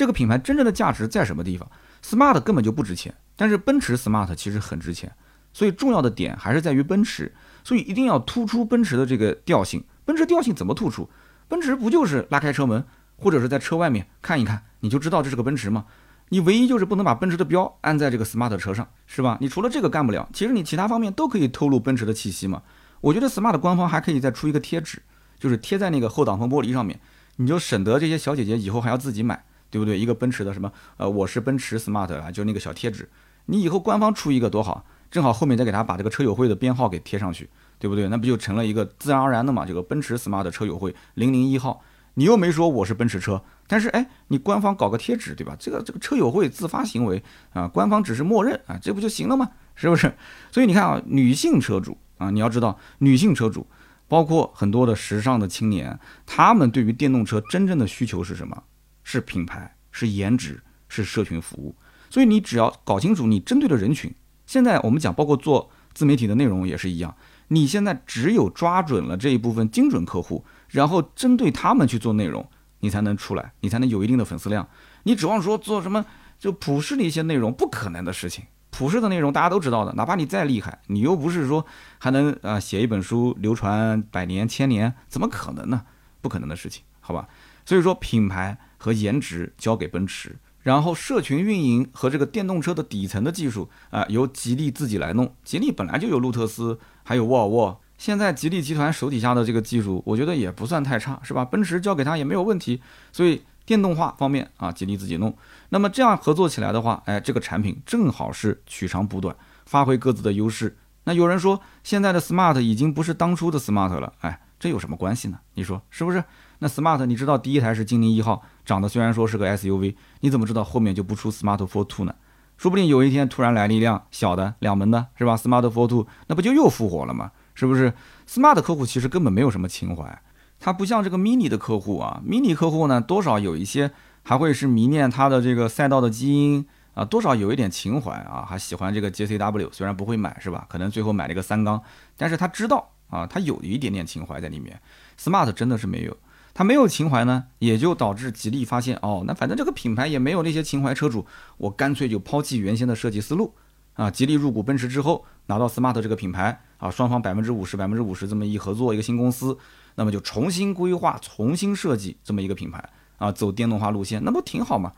这个品牌真正的价值在什么地方？smart 根本就不值钱，但是奔驰 smart 其实很值钱，所以重要的点还是在于奔驰，所以一定要突出奔驰的这个调性。奔驰调性怎么突出？奔驰不就是拉开车门，或者是在车外面看一看，你就知道这是个奔驰吗？你唯一就是不能把奔驰的标安在这个 smart 车上，是吧？你除了这个干不了，其实你其他方面都可以透露奔驰的气息嘛。我觉得 smart 官方还可以再出一个贴纸，就是贴在那个后挡风玻璃上面，你就省得这些小姐姐以后还要自己买，对不对？一个奔驰的什么，呃，我是奔驰 smart 啊，就那个小贴纸，你以后官方出一个多好，正好后面再给他把这个车友会的编号给贴上去，对不对？那不就成了一个自然而然的嘛？这个奔驰 smart 车友会零零一号。你又没说我是奔驰车，但是哎，你官方搞个贴纸，对吧？这个这个车友会自发行为啊，官方只是默认啊，这不就行了吗？是不是？所以你看啊，女性车主啊，你要知道，女性车主包括很多的时尚的青年，他们对于电动车真正的需求是什么？是品牌，是颜值，是社群服务。所以你只要搞清楚你针对的人群，现在我们讲，包括做自媒体的内容也是一样，你现在只有抓准了这一部分精准客户。然后针对他们去做内容，你才能出来，你才能有一定的粉丝量。你指望说做什么就普世的一些内容，不可能的事情。普世的内容大家都知道的，哪怕你再厉害，你又不是说还能啊写一本书流传百年千年，怎么可能呢？不可能的事情，好吧？所以说品牌和颜值交给奔驰，然后社群运营和这个电动车的底层的技术啊由吉利自己来弄。吉利本来就有路特斯。还有沃尔沃。现在吉利集团手底下的这个技术，我觉得也不算太差，是吧？奔驰交给他也没有问题。所以电动化方面啊，吉利自己弄。那么这样合作起来的话，哎，这个产品正好是取长补短，发挥各自的优势。那有人说，现在的 smart 已经不是当初的 smart 了，哎，这有什么关系呢？你说是不是？那 smart 你知道第一台是精灵一号，长得虽然说是个 SUV，你怎么知道后面就不出 smart for two 呢？说不定有一天突然来了一辆小的两门的，是吧？smart for two，那不就又复活了吗？是不是？Smart 客户其实根本没有什么情怀，他不像这个 Mini 的客户啊。Mini 客户呢，多少有一些还会是迷恋他的这个赛道的基因啊，多少有一点情怀啊，还喜欢这个 JCW，虽然不会买是吧？可能最后买了一个三缸，但是他知道啊，他有一点点情怀在里面。Smart 真的是没有，他没有情怀呢，也就导致吉利发现哦，那反正这个品牌也没有那些情怀车主，我干脆就抛弃原先的设计思路。啊，吉利入股奔驰之后，拿到 smart 这个品牌啊，双方百分之五十、百分之五十这么一合作，一个新公司，那么就重新规划、重新设计这么一个品牌啊，走电动化路线，那不挺好吗？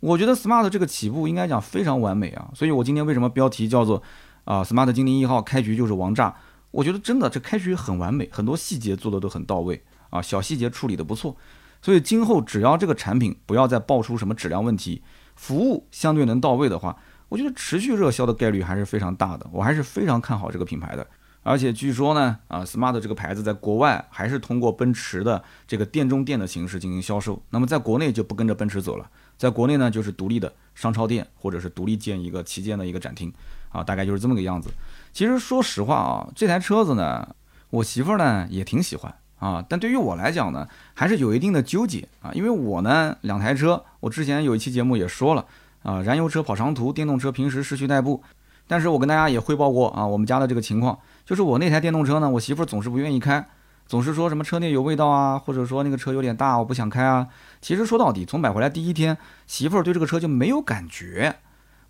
我觉得 smart 这个起步应该讲非常完美啊，所以我今天为什么标题叫做啊 smart 精灵一号开局就是王炸？我觉得真的这开局很完美，很多细节做的都很到位啊，小细节处理的不错，所以今后只要这个产品不要再爆出什么质量问题，服务相对能到位的话。我觉得持续热销的概率还是非常大的，我还是非常看好这个品牌的。而且据说呢，啊，smart 这个牌子在国外还是通过奔驰的这个店中店的形式进行销售，那么在国内就不跟着奔驰走了，在国内呢就是独立的商超店，或者是独立建一个旗舰的一个展厅，啊，大概就是这么个样子。其实说实话啊，这台车子呢，我媳妇儿呢也挺喜欢啊，但对于我来讲呢，还是有一定的纠结啊，因为我呢两台车，我之前有一期节目也说了。啊，燃油车跑长途，电动车平时市区代步。但是我跟大家也汇报过啊，我们家的这个情况，就是我那台电动车呢，我媳妇儿总是不愿意开，总是说什么车内有味道啊，或者说那个车有点大，我不想开啊。其实说到底，从买回来第一天，媳妇儿对这个车就没有感觉，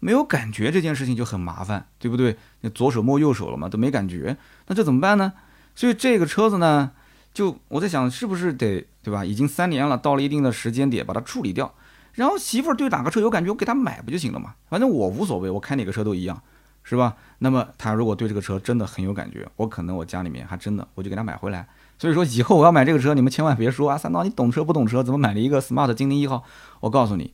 没有感觉这件事情就很麻烦，对不对？你左手摸右手了嘛，都没感觉，那这怎么办呢？所以这个车子呢，就我在想，是不是得对吧？已经三年了，到了一定的时间点，把它处理掉。然后媳妇儿对哪个车有感觉，我给她买不就行了嘛？反正我无所谓，我开哪个车都一样，是吧？那么她如果对这个车真的很有感觉，我可能我家里面还真的我就给她买回来。所以说以后我要买这个车，你们千万别说啊，三刀你懂车不懂车，怎么买了一个 smart 精灵一号？我告诉你，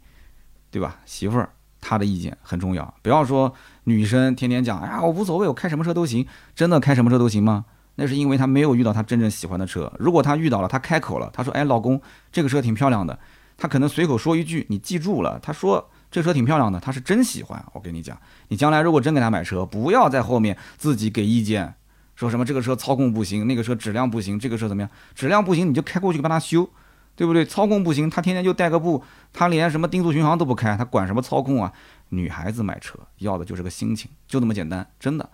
对吧？媳妇儿她的意见很重要，不要说女生天天讲，哎呀我无所谓，我开什么车都行，真的开什么车都行吗？那是因为她没有遇到她真正喜欢的车。如果她遇到了，她开口了，她说，哎老公，这个车挺漂亮的。他可能随口说一句，你记住了。他说这车挺漂亮的，他是真喜欢。我跟你讲，你将来如果真给他买车，不要在后面自己给意见，说什么这个车操控不行，那个车质量不行，这个车怎么样？质量不行你就开过去帮他修，对不对？操控不行，他天天就带个步，他连什么定速巡航都不开，他管什么操控啊？女孩子买车要的就是个心情，就那么简单，真的。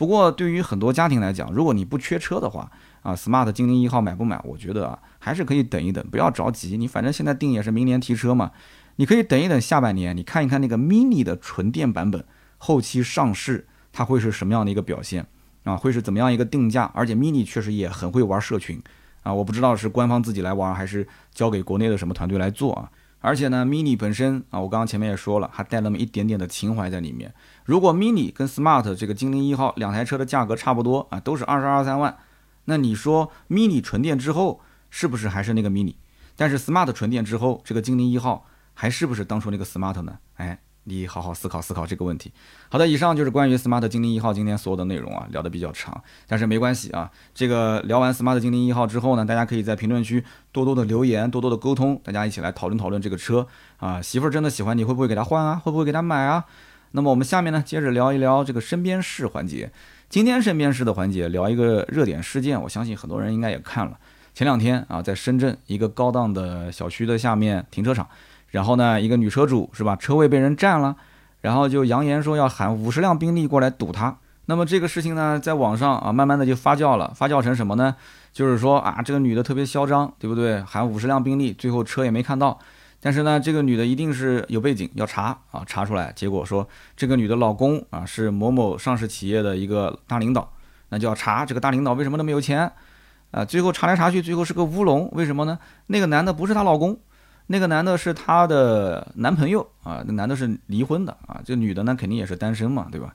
不过对于很多家庭来讲，如果你不缺车的话，啊，smart 精灵一号买不买？我觉得啊，还是可以等一等，不要着急。你反正现在定也是明年提车嘛，你可以等一等下半年，你看一看那个 mini 的纯电版本后期上市，它会是什么样的一个表现啊？会是怎么样一个定价？而且 mini 确实也很会玩社群啊，我不知道是官方自己来玩，还是交给国内的什么团队来做啊？而且呢，mini 本身啊，我刚刚前面也说了，还带那么一点点的情怀在里面。如果 mini 跟 smart 这个精灵一号两台车的价格差不多啊，都是二十二三万。那你说 mini 纯电之后是不是还是那个 mini？但是 smart 纯电之后，这个精灵一号还是不是当初那个 smart 呢？哎，你好好思考思考这个问题。好的，以上就是关于 smart 精灵一号今天所有的内容啊，聊得比较长，但是没关系啊。这个聊完 smart 精灵一号之后呢，大家可以在评论区多多的留言，多多的沟通，大家一起来讨论讨论这个车啊。媳妇儿真的喜欢，你会不会给他换啊？会不会给他买啊？那么我们下面呢，接着聊一聊这个身边事环节。今天身边事的环节，聊一个热点事件，我相信很多人应该也看了。前两天啊，在深圳一个高档的小区的下面停车场，然后呢，一个女车主是吧，车位被人占了，然后就扬言说要喊五十辆宾利过来堵她。那么这个事情呢，在网上啊，慢慢的就发酵了，发酵成什么呢？就是说啊，这个女的特别嚣张，对不对？喊五十辆宾利，最后车也没看到。但是呢，这个女的一定是有背景，要查啊，查出来，结果说这个女的老公啊是某某上市企业的一个大领导，那就要查这个大领导为什么那么有钱啊？最后查来查去，最后是个乌龙，为什么呢？那个男的不是她老公，那个男的是她的男朋友啊，那男的是离婚的啊，这女的呢肯定也是单身嘛，对吧？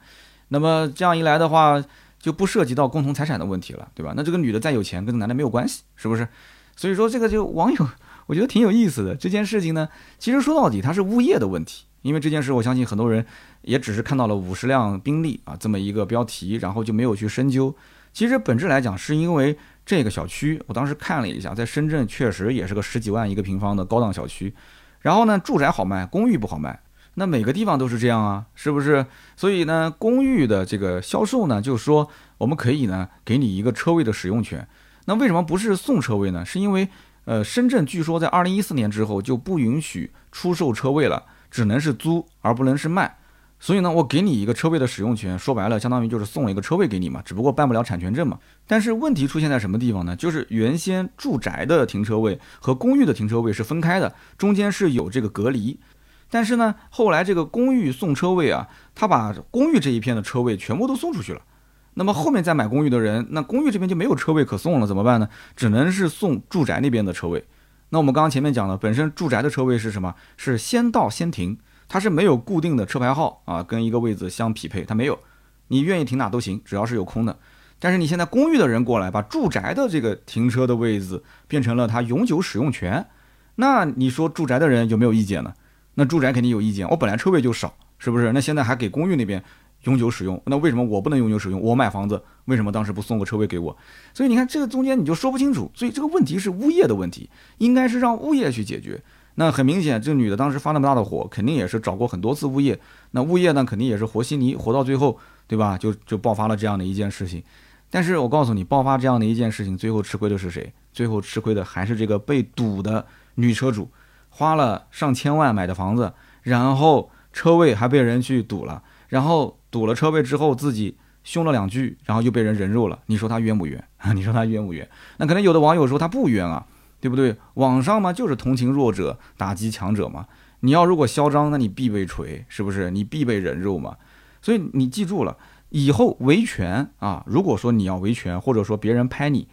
那么这样一来的话。就不涉及到共同财产的问题了，对吧？那这个女的再有钱，跟男的没有关系，是不是？所以说这个就网友，我觉得挺有意思的。这件事情呢，其实说到底它是物业的问题，因为这件事，我相信很多人也只是看到了五十辆宾利啊这么一个标题，然后就没有去深究。其实本质来讲，是因为这个小区，我当时看了一下，在深圳确实也是个十几万一个平方的高档小区，然后呢，住宅好卖，公寓不好卖。那每个地方都是这样啊，是不是？所以呢，公寓的这个销售呢，就是说我们可以呢给你一个车位的使用权。那为什么不是送车位呢？是因为呃，深圳据说在二零一四年之后就不允许出售车位了，只能是租而不能是卖。所以呢，我给你一个车位的使用权，说白了，相当于就是送了一个车位给你嘛，只不过办不了产权证嘛。但是问题出现在什么地方呢？就是原先住宅的停车位和公寓的停车位是分开的，中间是有这个隔离。但是呢，后来这个公寓送车位啊，他把公寓这一片的车位全部都送出去了。那么后面再买公寓的人，那公寓这边就没有车位可送了，怎么办呢？只能是送住宅那边的车位。那我们刚刚前面讲了，本身住宅的车位是什么？是先到先停，它是没有固定的车牌号啊，跟一个位置相匹配，它没有。你愿意停哪都行，只要是有空的。但是你现在公寓的人过来，把住宅的这个停车的位置变成了他永久使用权，那你说住宅的人有没有意见呢？那住宅肯定有意见，我本来车位就少，是不是？那现在还给公寓那边永久使用，那为什么我不能永久使用？我买房子为什么当时不送个车位给我？所以你看这个中间你就说不清楚，所以这个问题是物业的问题，应该是让物业去解决。那很明显，这女的当时发那么大的火，肯定也是找过很多次物业，那物业呢肯定也是和稀泥，活到最后，对吧？就就爆发了这样的一件事情。但是我告诉你，爆发这样的一件事情，最后吃亏的是谁？最后吃亏的还是这个被堵的女车主。花了上千万买的房子，然后车位还被人去堵了，然后堵了车位之后自己凶了两句，然后又被人人肉了。你说她冤不冤啊？你说她冤不冤？那可能有的网友说她不冤啊，对不对？网上嘛就是同情弱者，打击强者嘛。你要如果嚣张，那你必被锤，是不是？你必被人肉嘛。所以你记住了，以后维权啊，如果说你要维权，或者说别人拍你，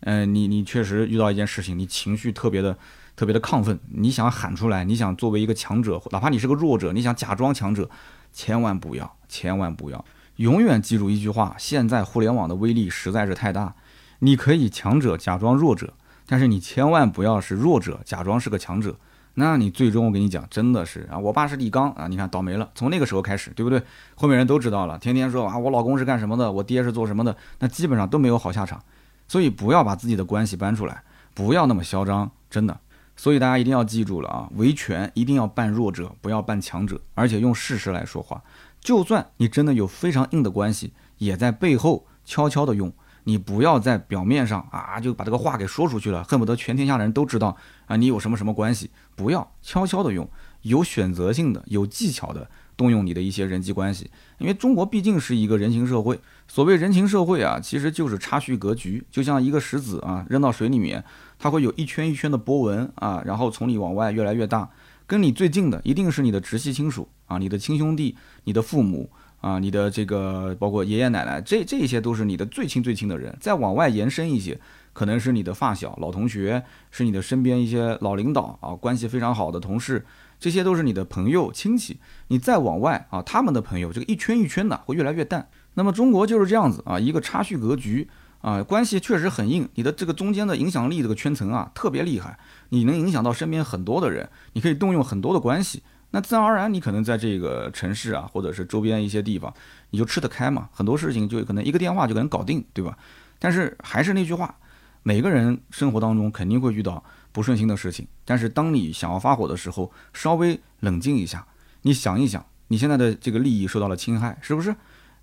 嗯，你你确实遇到一件事情，你情绪特别的。特别的亢奋，你想喊出来，你想作为一个强者，哪怕你是个弱者，你想假装强者，千万不要，千万不要，永远记住一句话：现在互联网的威力实在是太大，你可以强者假装弱者，但是你千万不要是弱者假装是个强者，那你最终我跟你讲，真的是啊，我爸是李刚啊，你看倒霉了，从那个时候开始，对不对？后面人都知道了，天天说啊，我老公是干什么的，我爹是做什么的，那基本上都没有好下场，所以不要把自己的关系搬出来，不要那么嚣张，真的。所以大家一定要记住了啊，维权一定要扮弱者，不要扮强者，而且用事实来说话。就算你真的有非常硬的关系，也在背后悄悄的用。你不要在表面上啊就把这个话给说出去了，恨不得全天下的人都知道啊你有什么什么关系。不要悄悄的用，有选择性的、有技巧的动用你的一些人际关系。因为中国毕竟是一个人情社会，所谓人情社会啊，其实就是差序格局，就像一个石子啊扔到水里面。它会有一圈一圈的波纹啊，然后从里往外越来越大。跟你最近的一定是你的直系亲属啊，你的亲兄弟、你的父母啊，你的这个包括爷爷奶奶，这这些都是你的最亲最亲的人。再往外延伸一些，可能是你的发小、老同学，是你的身边一些老领导啊，关系非常好的同事，这些都是你的朋友亲戚。你再往外啊，他们的朋友，这个一圈一圈的会越来越淡。那么中国就是这样子啊，一个差序格局。啊，关系确实很硬，你的这个中间的影响力这个圈层啊，特别厉害，你能影响到身边很多的人，你可以动用很多的关系，那自然而然你可能在这个城市啊，或者是周边一些地方，你就吃得开嘛，很多事情就可能一个电话就能搞定，对吧？但是还是那句话，每个人生活当中肯定会遇到不顺心的事情，但是当你想要发火的时候，稍微冷静一下，你想一想，你现在的这个利益受到了侵害，是不是？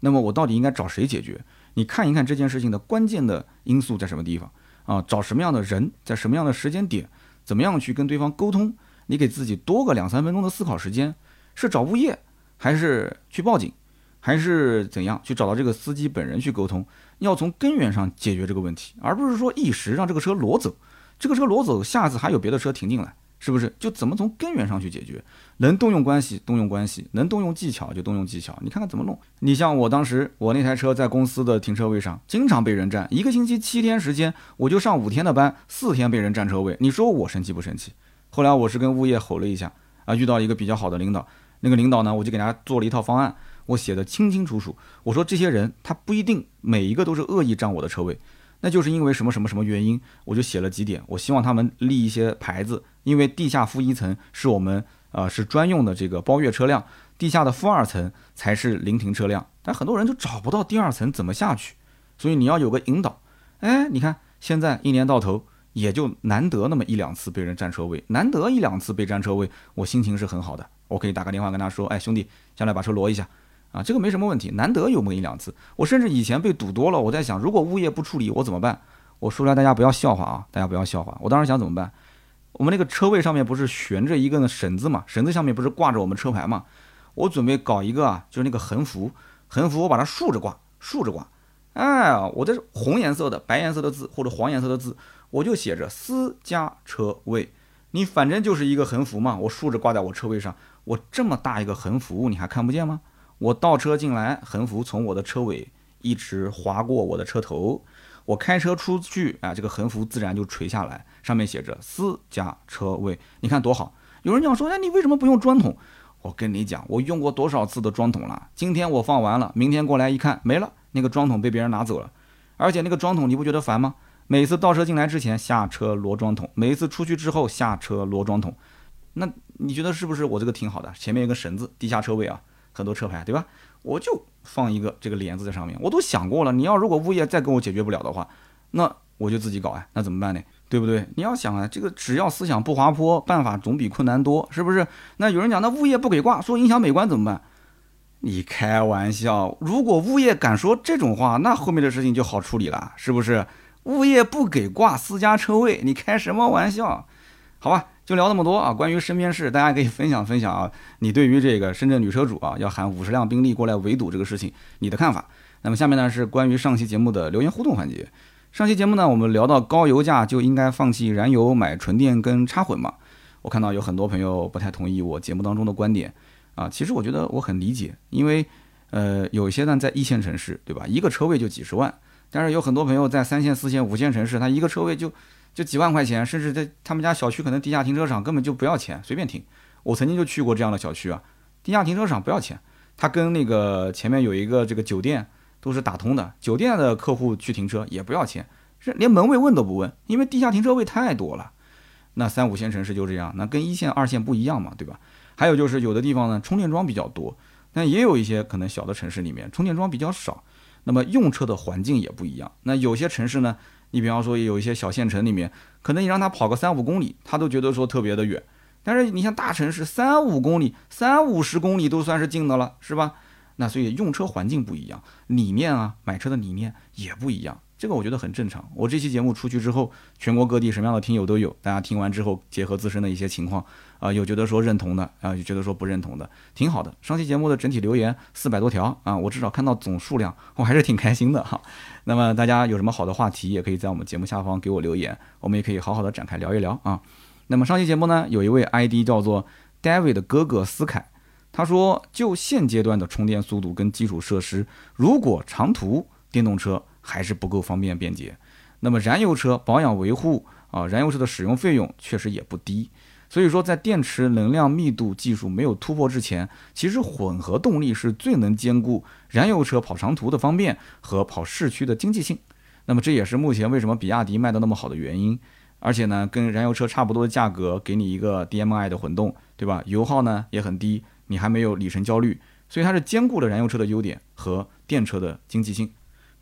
那么我到底应该找谁解决？你看一看这件事情的关键的因素在什么地方啊？找什么样的人，在什么样的时间点，怎么样去跟对方沟通？你给自己多个两三分钟的思考时间，是找物业，还是去报警，还是怎样去找到这个司机本人去沟通？要从根源上解决这个问题，而不是说一时让这个车挪走，这个车挪走，下次还有别的车停进来。是不是就怎么从根源上去解决？能动用关系动用关系，能动用技巧就动用技巧。你看看怎么弄？你像我当时，我那台车在公司的停车位上，经常被人占。一个星期七天时间，我就上五天的班，四天被人占车位。你说我生气不生气？后来我是跟物业吼了一下啊，遇到一个比较好的领导，那个领导呢，我就给大家做了一套方案。我写的清清楚楚。我说这些人他不一定每一个都是恶意占我的车位，那就是因为什么什么什么原因，我就写了几点。我希望他们立一些牌子，因为地下负一层是我们呃是专用的这个包月车辆，地下的负二层才是临停车辆。但很多人就找不到第二层怎么下去，所以你要有个引导。哎，你看现在一年到头。也就难得那么一两次被人占车位，难得一两次被占车位，我心情是很好的。我可以打个电话跟他说：“哎，兄弟，下来把车挪一下。”啊，这个没什么问题。难得有那么一两次，我甚至以前被堵多了，我在想，如果物业不处理，我怎么办？我说出来大家不要笑话啊，大家不要笑话。我当时想怎么办？我们那个车位上面不是悬着一个绳子嘛，绳子上面不是挂着我们车牌嘛？我准备搞一个啊，就是那个横幅，横幅我把它竖着挂，竖着挂。哎，我这红颜色的、白颜色的字或者黄颜色的字。我就写着私家车位，你反正就是一个横幅嘛，我竖着挂在我车位上。我这么大一个横幅，你还看不见吗？我倒车进来，横幅从我的车尾一直划过我的车头，我开车出去啊，这个横幅自然就垂下来，上面写着私家车位。你看多好！有人讲说，哎，你为什么不用砖桶？我跟你讲，我用过多少次的砖桶了？今天我放完了，明天过来一看没了，那个砖桶被别人拿走了，而且那个砖桶你不觉得烦吗？每次倒车进来之前下车摞桩桶，每一次出去之后下车摞桩桶，那你觉得是不是我这个挺好的？前面有个绳子，地下车位啊，很多车牌对吧？我就放一个这个帘子在上面。我都想过了，你要如果物业再给我解决不了的话，那我就自己搞啊，那怎么办呢？对不对？你要想啊，这个只要思想不滑坡，办法总比困难多，是不是？那有人讲，那物业不给挂，说影响美观怎么办？你开玩笑，如果物业敢说这种话，那后面的事情就好 处理了，是不是？物业不给挂私家车位，你开什么玩笑？好吧，就聊那么多啊。关于身边事，大家可以分享分享啊。你对于这个深圳女车主啊，要喊五十辆宾利过来围堵这个事情，你的看法？那么下面呢是关于上期节目的留言互动环节。上期节目呢，我们聊到高油价就应该放弃燃油买纯电跟插混嘛。我看到有很多朋友不太同意我节目当中的观点啊。其实我觉得我很理解，因为呃有些呢在一线城市，对吧？一个车位就几十万。但是有很多朋友在三线、四线、五线城市，他一个车位就就几万块钱，甚至在他们家小区可能地下停车场根本就不要钱，随便停。我曾经就去过这样的小区啊，地下停车场不要钱，他跟那个前面有一个这个酒店都是打通的，酒店的客户去停车也不要钱，是连门卫问都不问，因为地下停车位太多了。那三五线城市就这样，那跟一线、二线不一样嘛，对吧？还有就是有的地方呢，充电桩比较多，但也有一些可能小的城市里面充电桩比较少。那么用车的环境也不一样。那有些城市呢，你比方说有一些小县城里面，可能你让他跑个三五公里，他都觉得说特别的远。但是你像大城市，三五公里、三五十公里都算是近的了，是吧？那所以用车环境不一样，理念啊，买车的理念也不一样。这个我觉得很正常。我这期节目出去之后，全国各地什么样的听友都有。大家听完之后，结合自身的一些情况，啊，有觉得说认同的，啊，有觉得说不认同的，挺好的。上期节目的整体留言四百多条啊，我至少看到总数量，我还是挺开心的哈。那么大家有什么好的话题，也可以在我们节目下方给我留言，我们也可以好好的展开聊一聊啊。那么上期节目呢，有一位 ID 叫做 David 的哥哥思凯，他说，就现阶段的充电速度跟基础设施，如果长途电动车。还是不够方便便捷，那么燃油车保养维护啊，燃油车的使用费用确实也不低。所以说，在电池能量密度技术没有突破之前，其实混合动力是最能兼顾燃油车跑长途的方便和跑市区的经济性。那么这也是目前为什么比亚迪卖的那么好的原因。而且呢，跟燃油车差不多的价格，给你一个 DMI 的混动，对吧？油耗呢也很低，你还没有里程焦虑，所以它是兼顾了燃油车的优点和电车的经济性。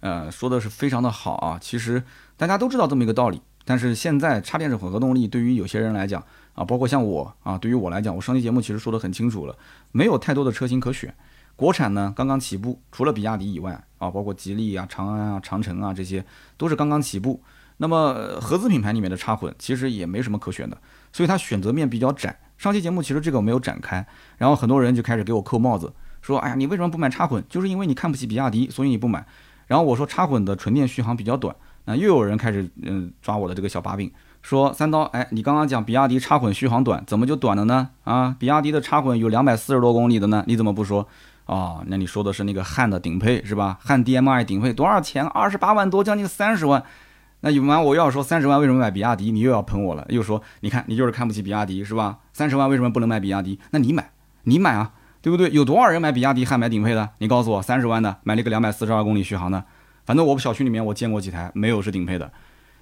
呃，说的是非常的好啊。其实大家都知道这么一个道理，但是现在插电式混合动力对于有些人来讲啊，包括像我啊，对于我来讲，我上期节目其实说的很清楚了，没有太多的车型可选。国产呢刚刚起步，除了比亚迪以外啊，包括吉利啊、长安啊、长城啊，这些都是刚刚起步。那么合资品牌里面的插混其实也没什么可选的，所以它选择面比较窄。上期节目其实这个我没有展开，然后很多人就开始给我扣帽子，说哎呀，你为什么不买插混？就是因为你看不起比亚迪，所以你不买。然后我说插混的纯电续航比较短，那又有人开始嗯抓我的这个小把柄，说三刀，哎，你刚刚讲比亚迪插混续航短，怎么就短了呢？啊，比亚迪的插混有两百四十多公里的呢，你怎么不说？哦，那你说的是那个汉的顶配是吧？汉 DMI 顶配多少钱？二十八万多，将近三十万。那有完我要说三十万为什么买比亚迪？你又要喷我了，又说你看你就是看不起比亚迪是吧？三十万为什么不能买比亚迪？那你买，你买啊。对不对？有多少人买比亚迪汉买顶配的？你告诉我，三十万的买了个两百四十二公里续航的，反正我们小区里面我见过几台，没有是顶配的。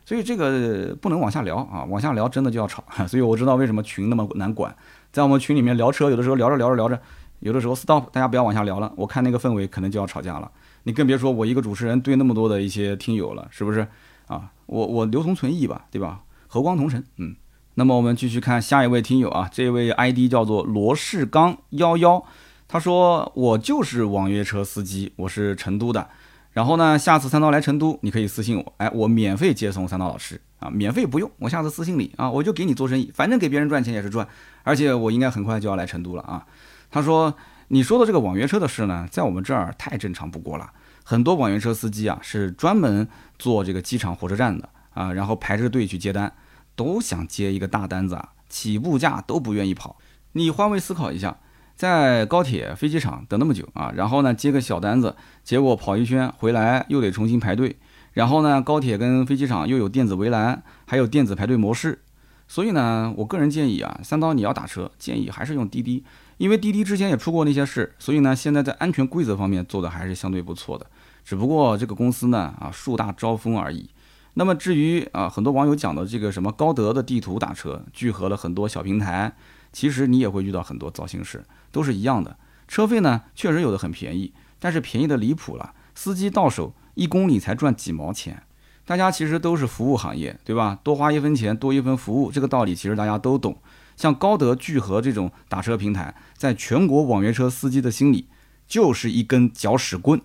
所以这个不能往下聊啊，往下聊真的就要吵。所以我知道为什么群那么难管，在我们群里面聊车，有的时候聊着聊着聊着，有的时候 stop，大家不要往下聊了。我看那个氛围可能就要吵架了。你更别说我一个主持人对那么多的一些听友了，是不是啊？我我留同存异吧，对吧？和光同尘，嗯。那么我们继续看下一位听友啊，这位 ID 叫做罗世刚幺幺，他说我就是网约车司机，我是成都的。然后呢，下次三刀来成都，你可以私信我，哎，我免费接送三刀老师啊，免费不用，我下次私信你啊，我就给你做生意，反正给别人赚钱也是赚，而且我应该很快就要来成都了啊。他说。你说的这个网约车的事呢，在我们这儿太正常不过了。很多网约车司机啊，是专门做这个机场、火车站的啊，然后排着队去接单，都想接一个大单子啊，起步价都不愿意跑。你换位思考一下，在高铁、飞机场等那么久啊，然后呢接个小单子，结果跑一圈回来又得重新排队，然后呢高铁跟飞机场又有电子围栏，还有电子排队模式。所以呢，我个人建议啊，三刀你要打车，建议还是用滴滴。因为滴滴之前也出过那些事，所以呢，现在在安全规则方面做的还是相对不错的。只不过这个公司呢，啊，树大招风而已。那么至于啊，很多网友讲的这个什么高德的地图打车，聚合了很多小平台，其实你也会遇到很多糟心事，都是一样的。车费呢，确实有的很便宜，但是便宜的离谱了，司机到手一公里才赚几毛钱。大家其实都是服务行业，对吧？多花一分钱，多一分服务，这个道理其实大家都懂。像高德聚合这种打车平台，在全国网约车司机的心里就是一根搅屎棍。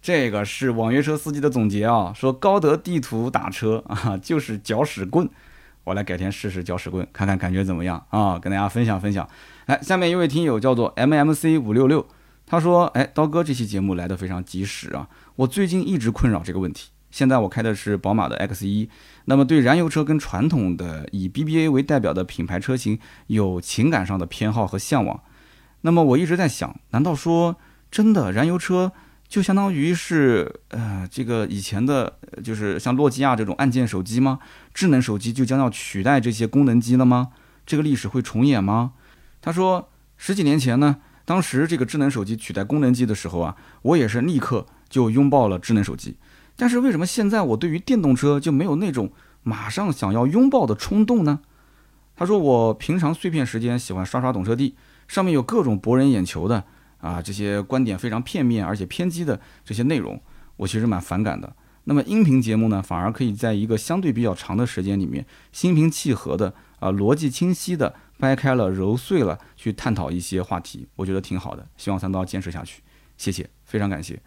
这个是网约车司机的总结啊，说高德地图打车啊就是搅屎棍。我来改天试试搅屎棍，看看感觉怎么样啊？跟大家分享分享。来，下面一位听友叫做 MMC 五六六，他说：“哎，刀哥这期节目来的非常及时啊，我最近一直困扰这个问题。”现在我开的是宝马的 X1，那么对燃油车跟传统的以 BBA 为代表的品牌车型有情感上的偏好和向往。那么我一直在想，难道说真的燃油车就相当于是呃这个以前的，就是像诺基亚这种按键手机吗？智能手机就将要取代这些功能机了吗？这个历史会重演吗？他说十几年前呢，当时这个智能手机取代功能机的时候啊，我也是立刻就拥抱了智能手机。但是为什么现在我对于电动车就没有那种马上想要拥抱的冲动呢？他说我平常碎片时间喜欢刷刷懂车帝，上面有各种博人眼球的啊这些观点非常片面而且偏激的这些内容，我其实蛮反感的。那么音频节目呢，反而可以在一个相对比较长的时间里面，心平气和的啊逻辑清晰的掰开了揉碎了去探讨一些话题，我觉得挺好的。希望三刀坚持下去，谢谢，非常感谢。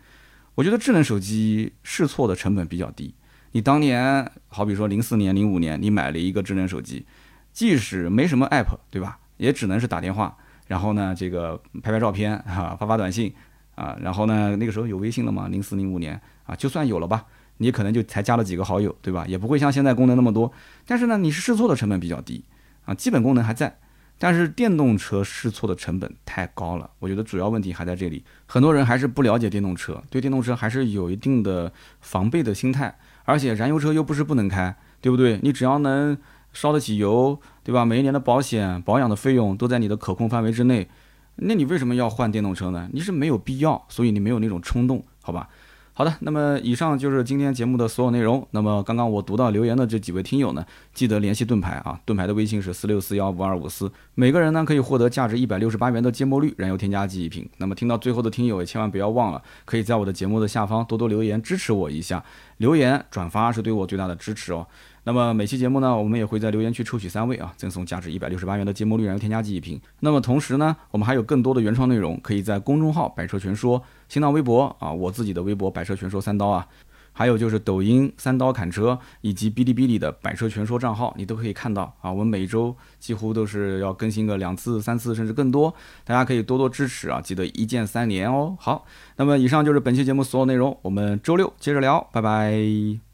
我觉得智能手机试错的成本比较低。你当年好比说零四年、零五年，你买了一个智能手机，即使没什么 app，对吧？也只能是打电话，然后呢，这个拍拍照片啊，发发短信啊，然后呢，那个时候有微信了吗？零四零五年啊，就算有了吧，你可能就才加了几个好友，对吧？也不会像现在功能那么多。但是呢，你是试错的成本比较低啊，基本功能还在。但是电动车试错的成本太高了，我觉得主要问题还在这里。很多人还是不了解电动车，对电动车还是有一定的防备的心态。而且燃油车又不是不能开，对不对？你只要能烧得起油，对吧？每一年的保险保养的费用都在你的可控范围之内，那你为什么要换电动车呢？你是没有必要，所以你没有那种冲动，好吧？好的，那么以上就是今天节目的所有内容。那么刚刚我读到留言的这几位听友呢，记得联系盾牌啊，盾牌的微信是四六四幺五二五四，每个人呢可以获得价值一百六十八元的芥末绿燃油添加剂一瓶。那么听到最后的听友也千万不要忘了，可以在我的节目的下方多多留言支持我一下，留言转发是对我最大的支持哦。那么每期节目呢，我们也会在留言区抽取三位啊，赠送价值一百六十八元的芥末绿燃油添加剂一瓶。那么同时呢，我们还有更多的原创内容，可以在公众号“百车全说”、新浪微博啊，我自己的微博“百车全说三刀”啊，还有就是抖音“三刀砍车”以及哔哩哔哩的“百车全说”账号，你都可以看到啊。我们每周几乎都是要更新个两次、三次，甚至更多，大家可以多多支持啊，记得一键三连哦。好，那么以上就是本期节目所有内容，我们周六接着聊，拜拜。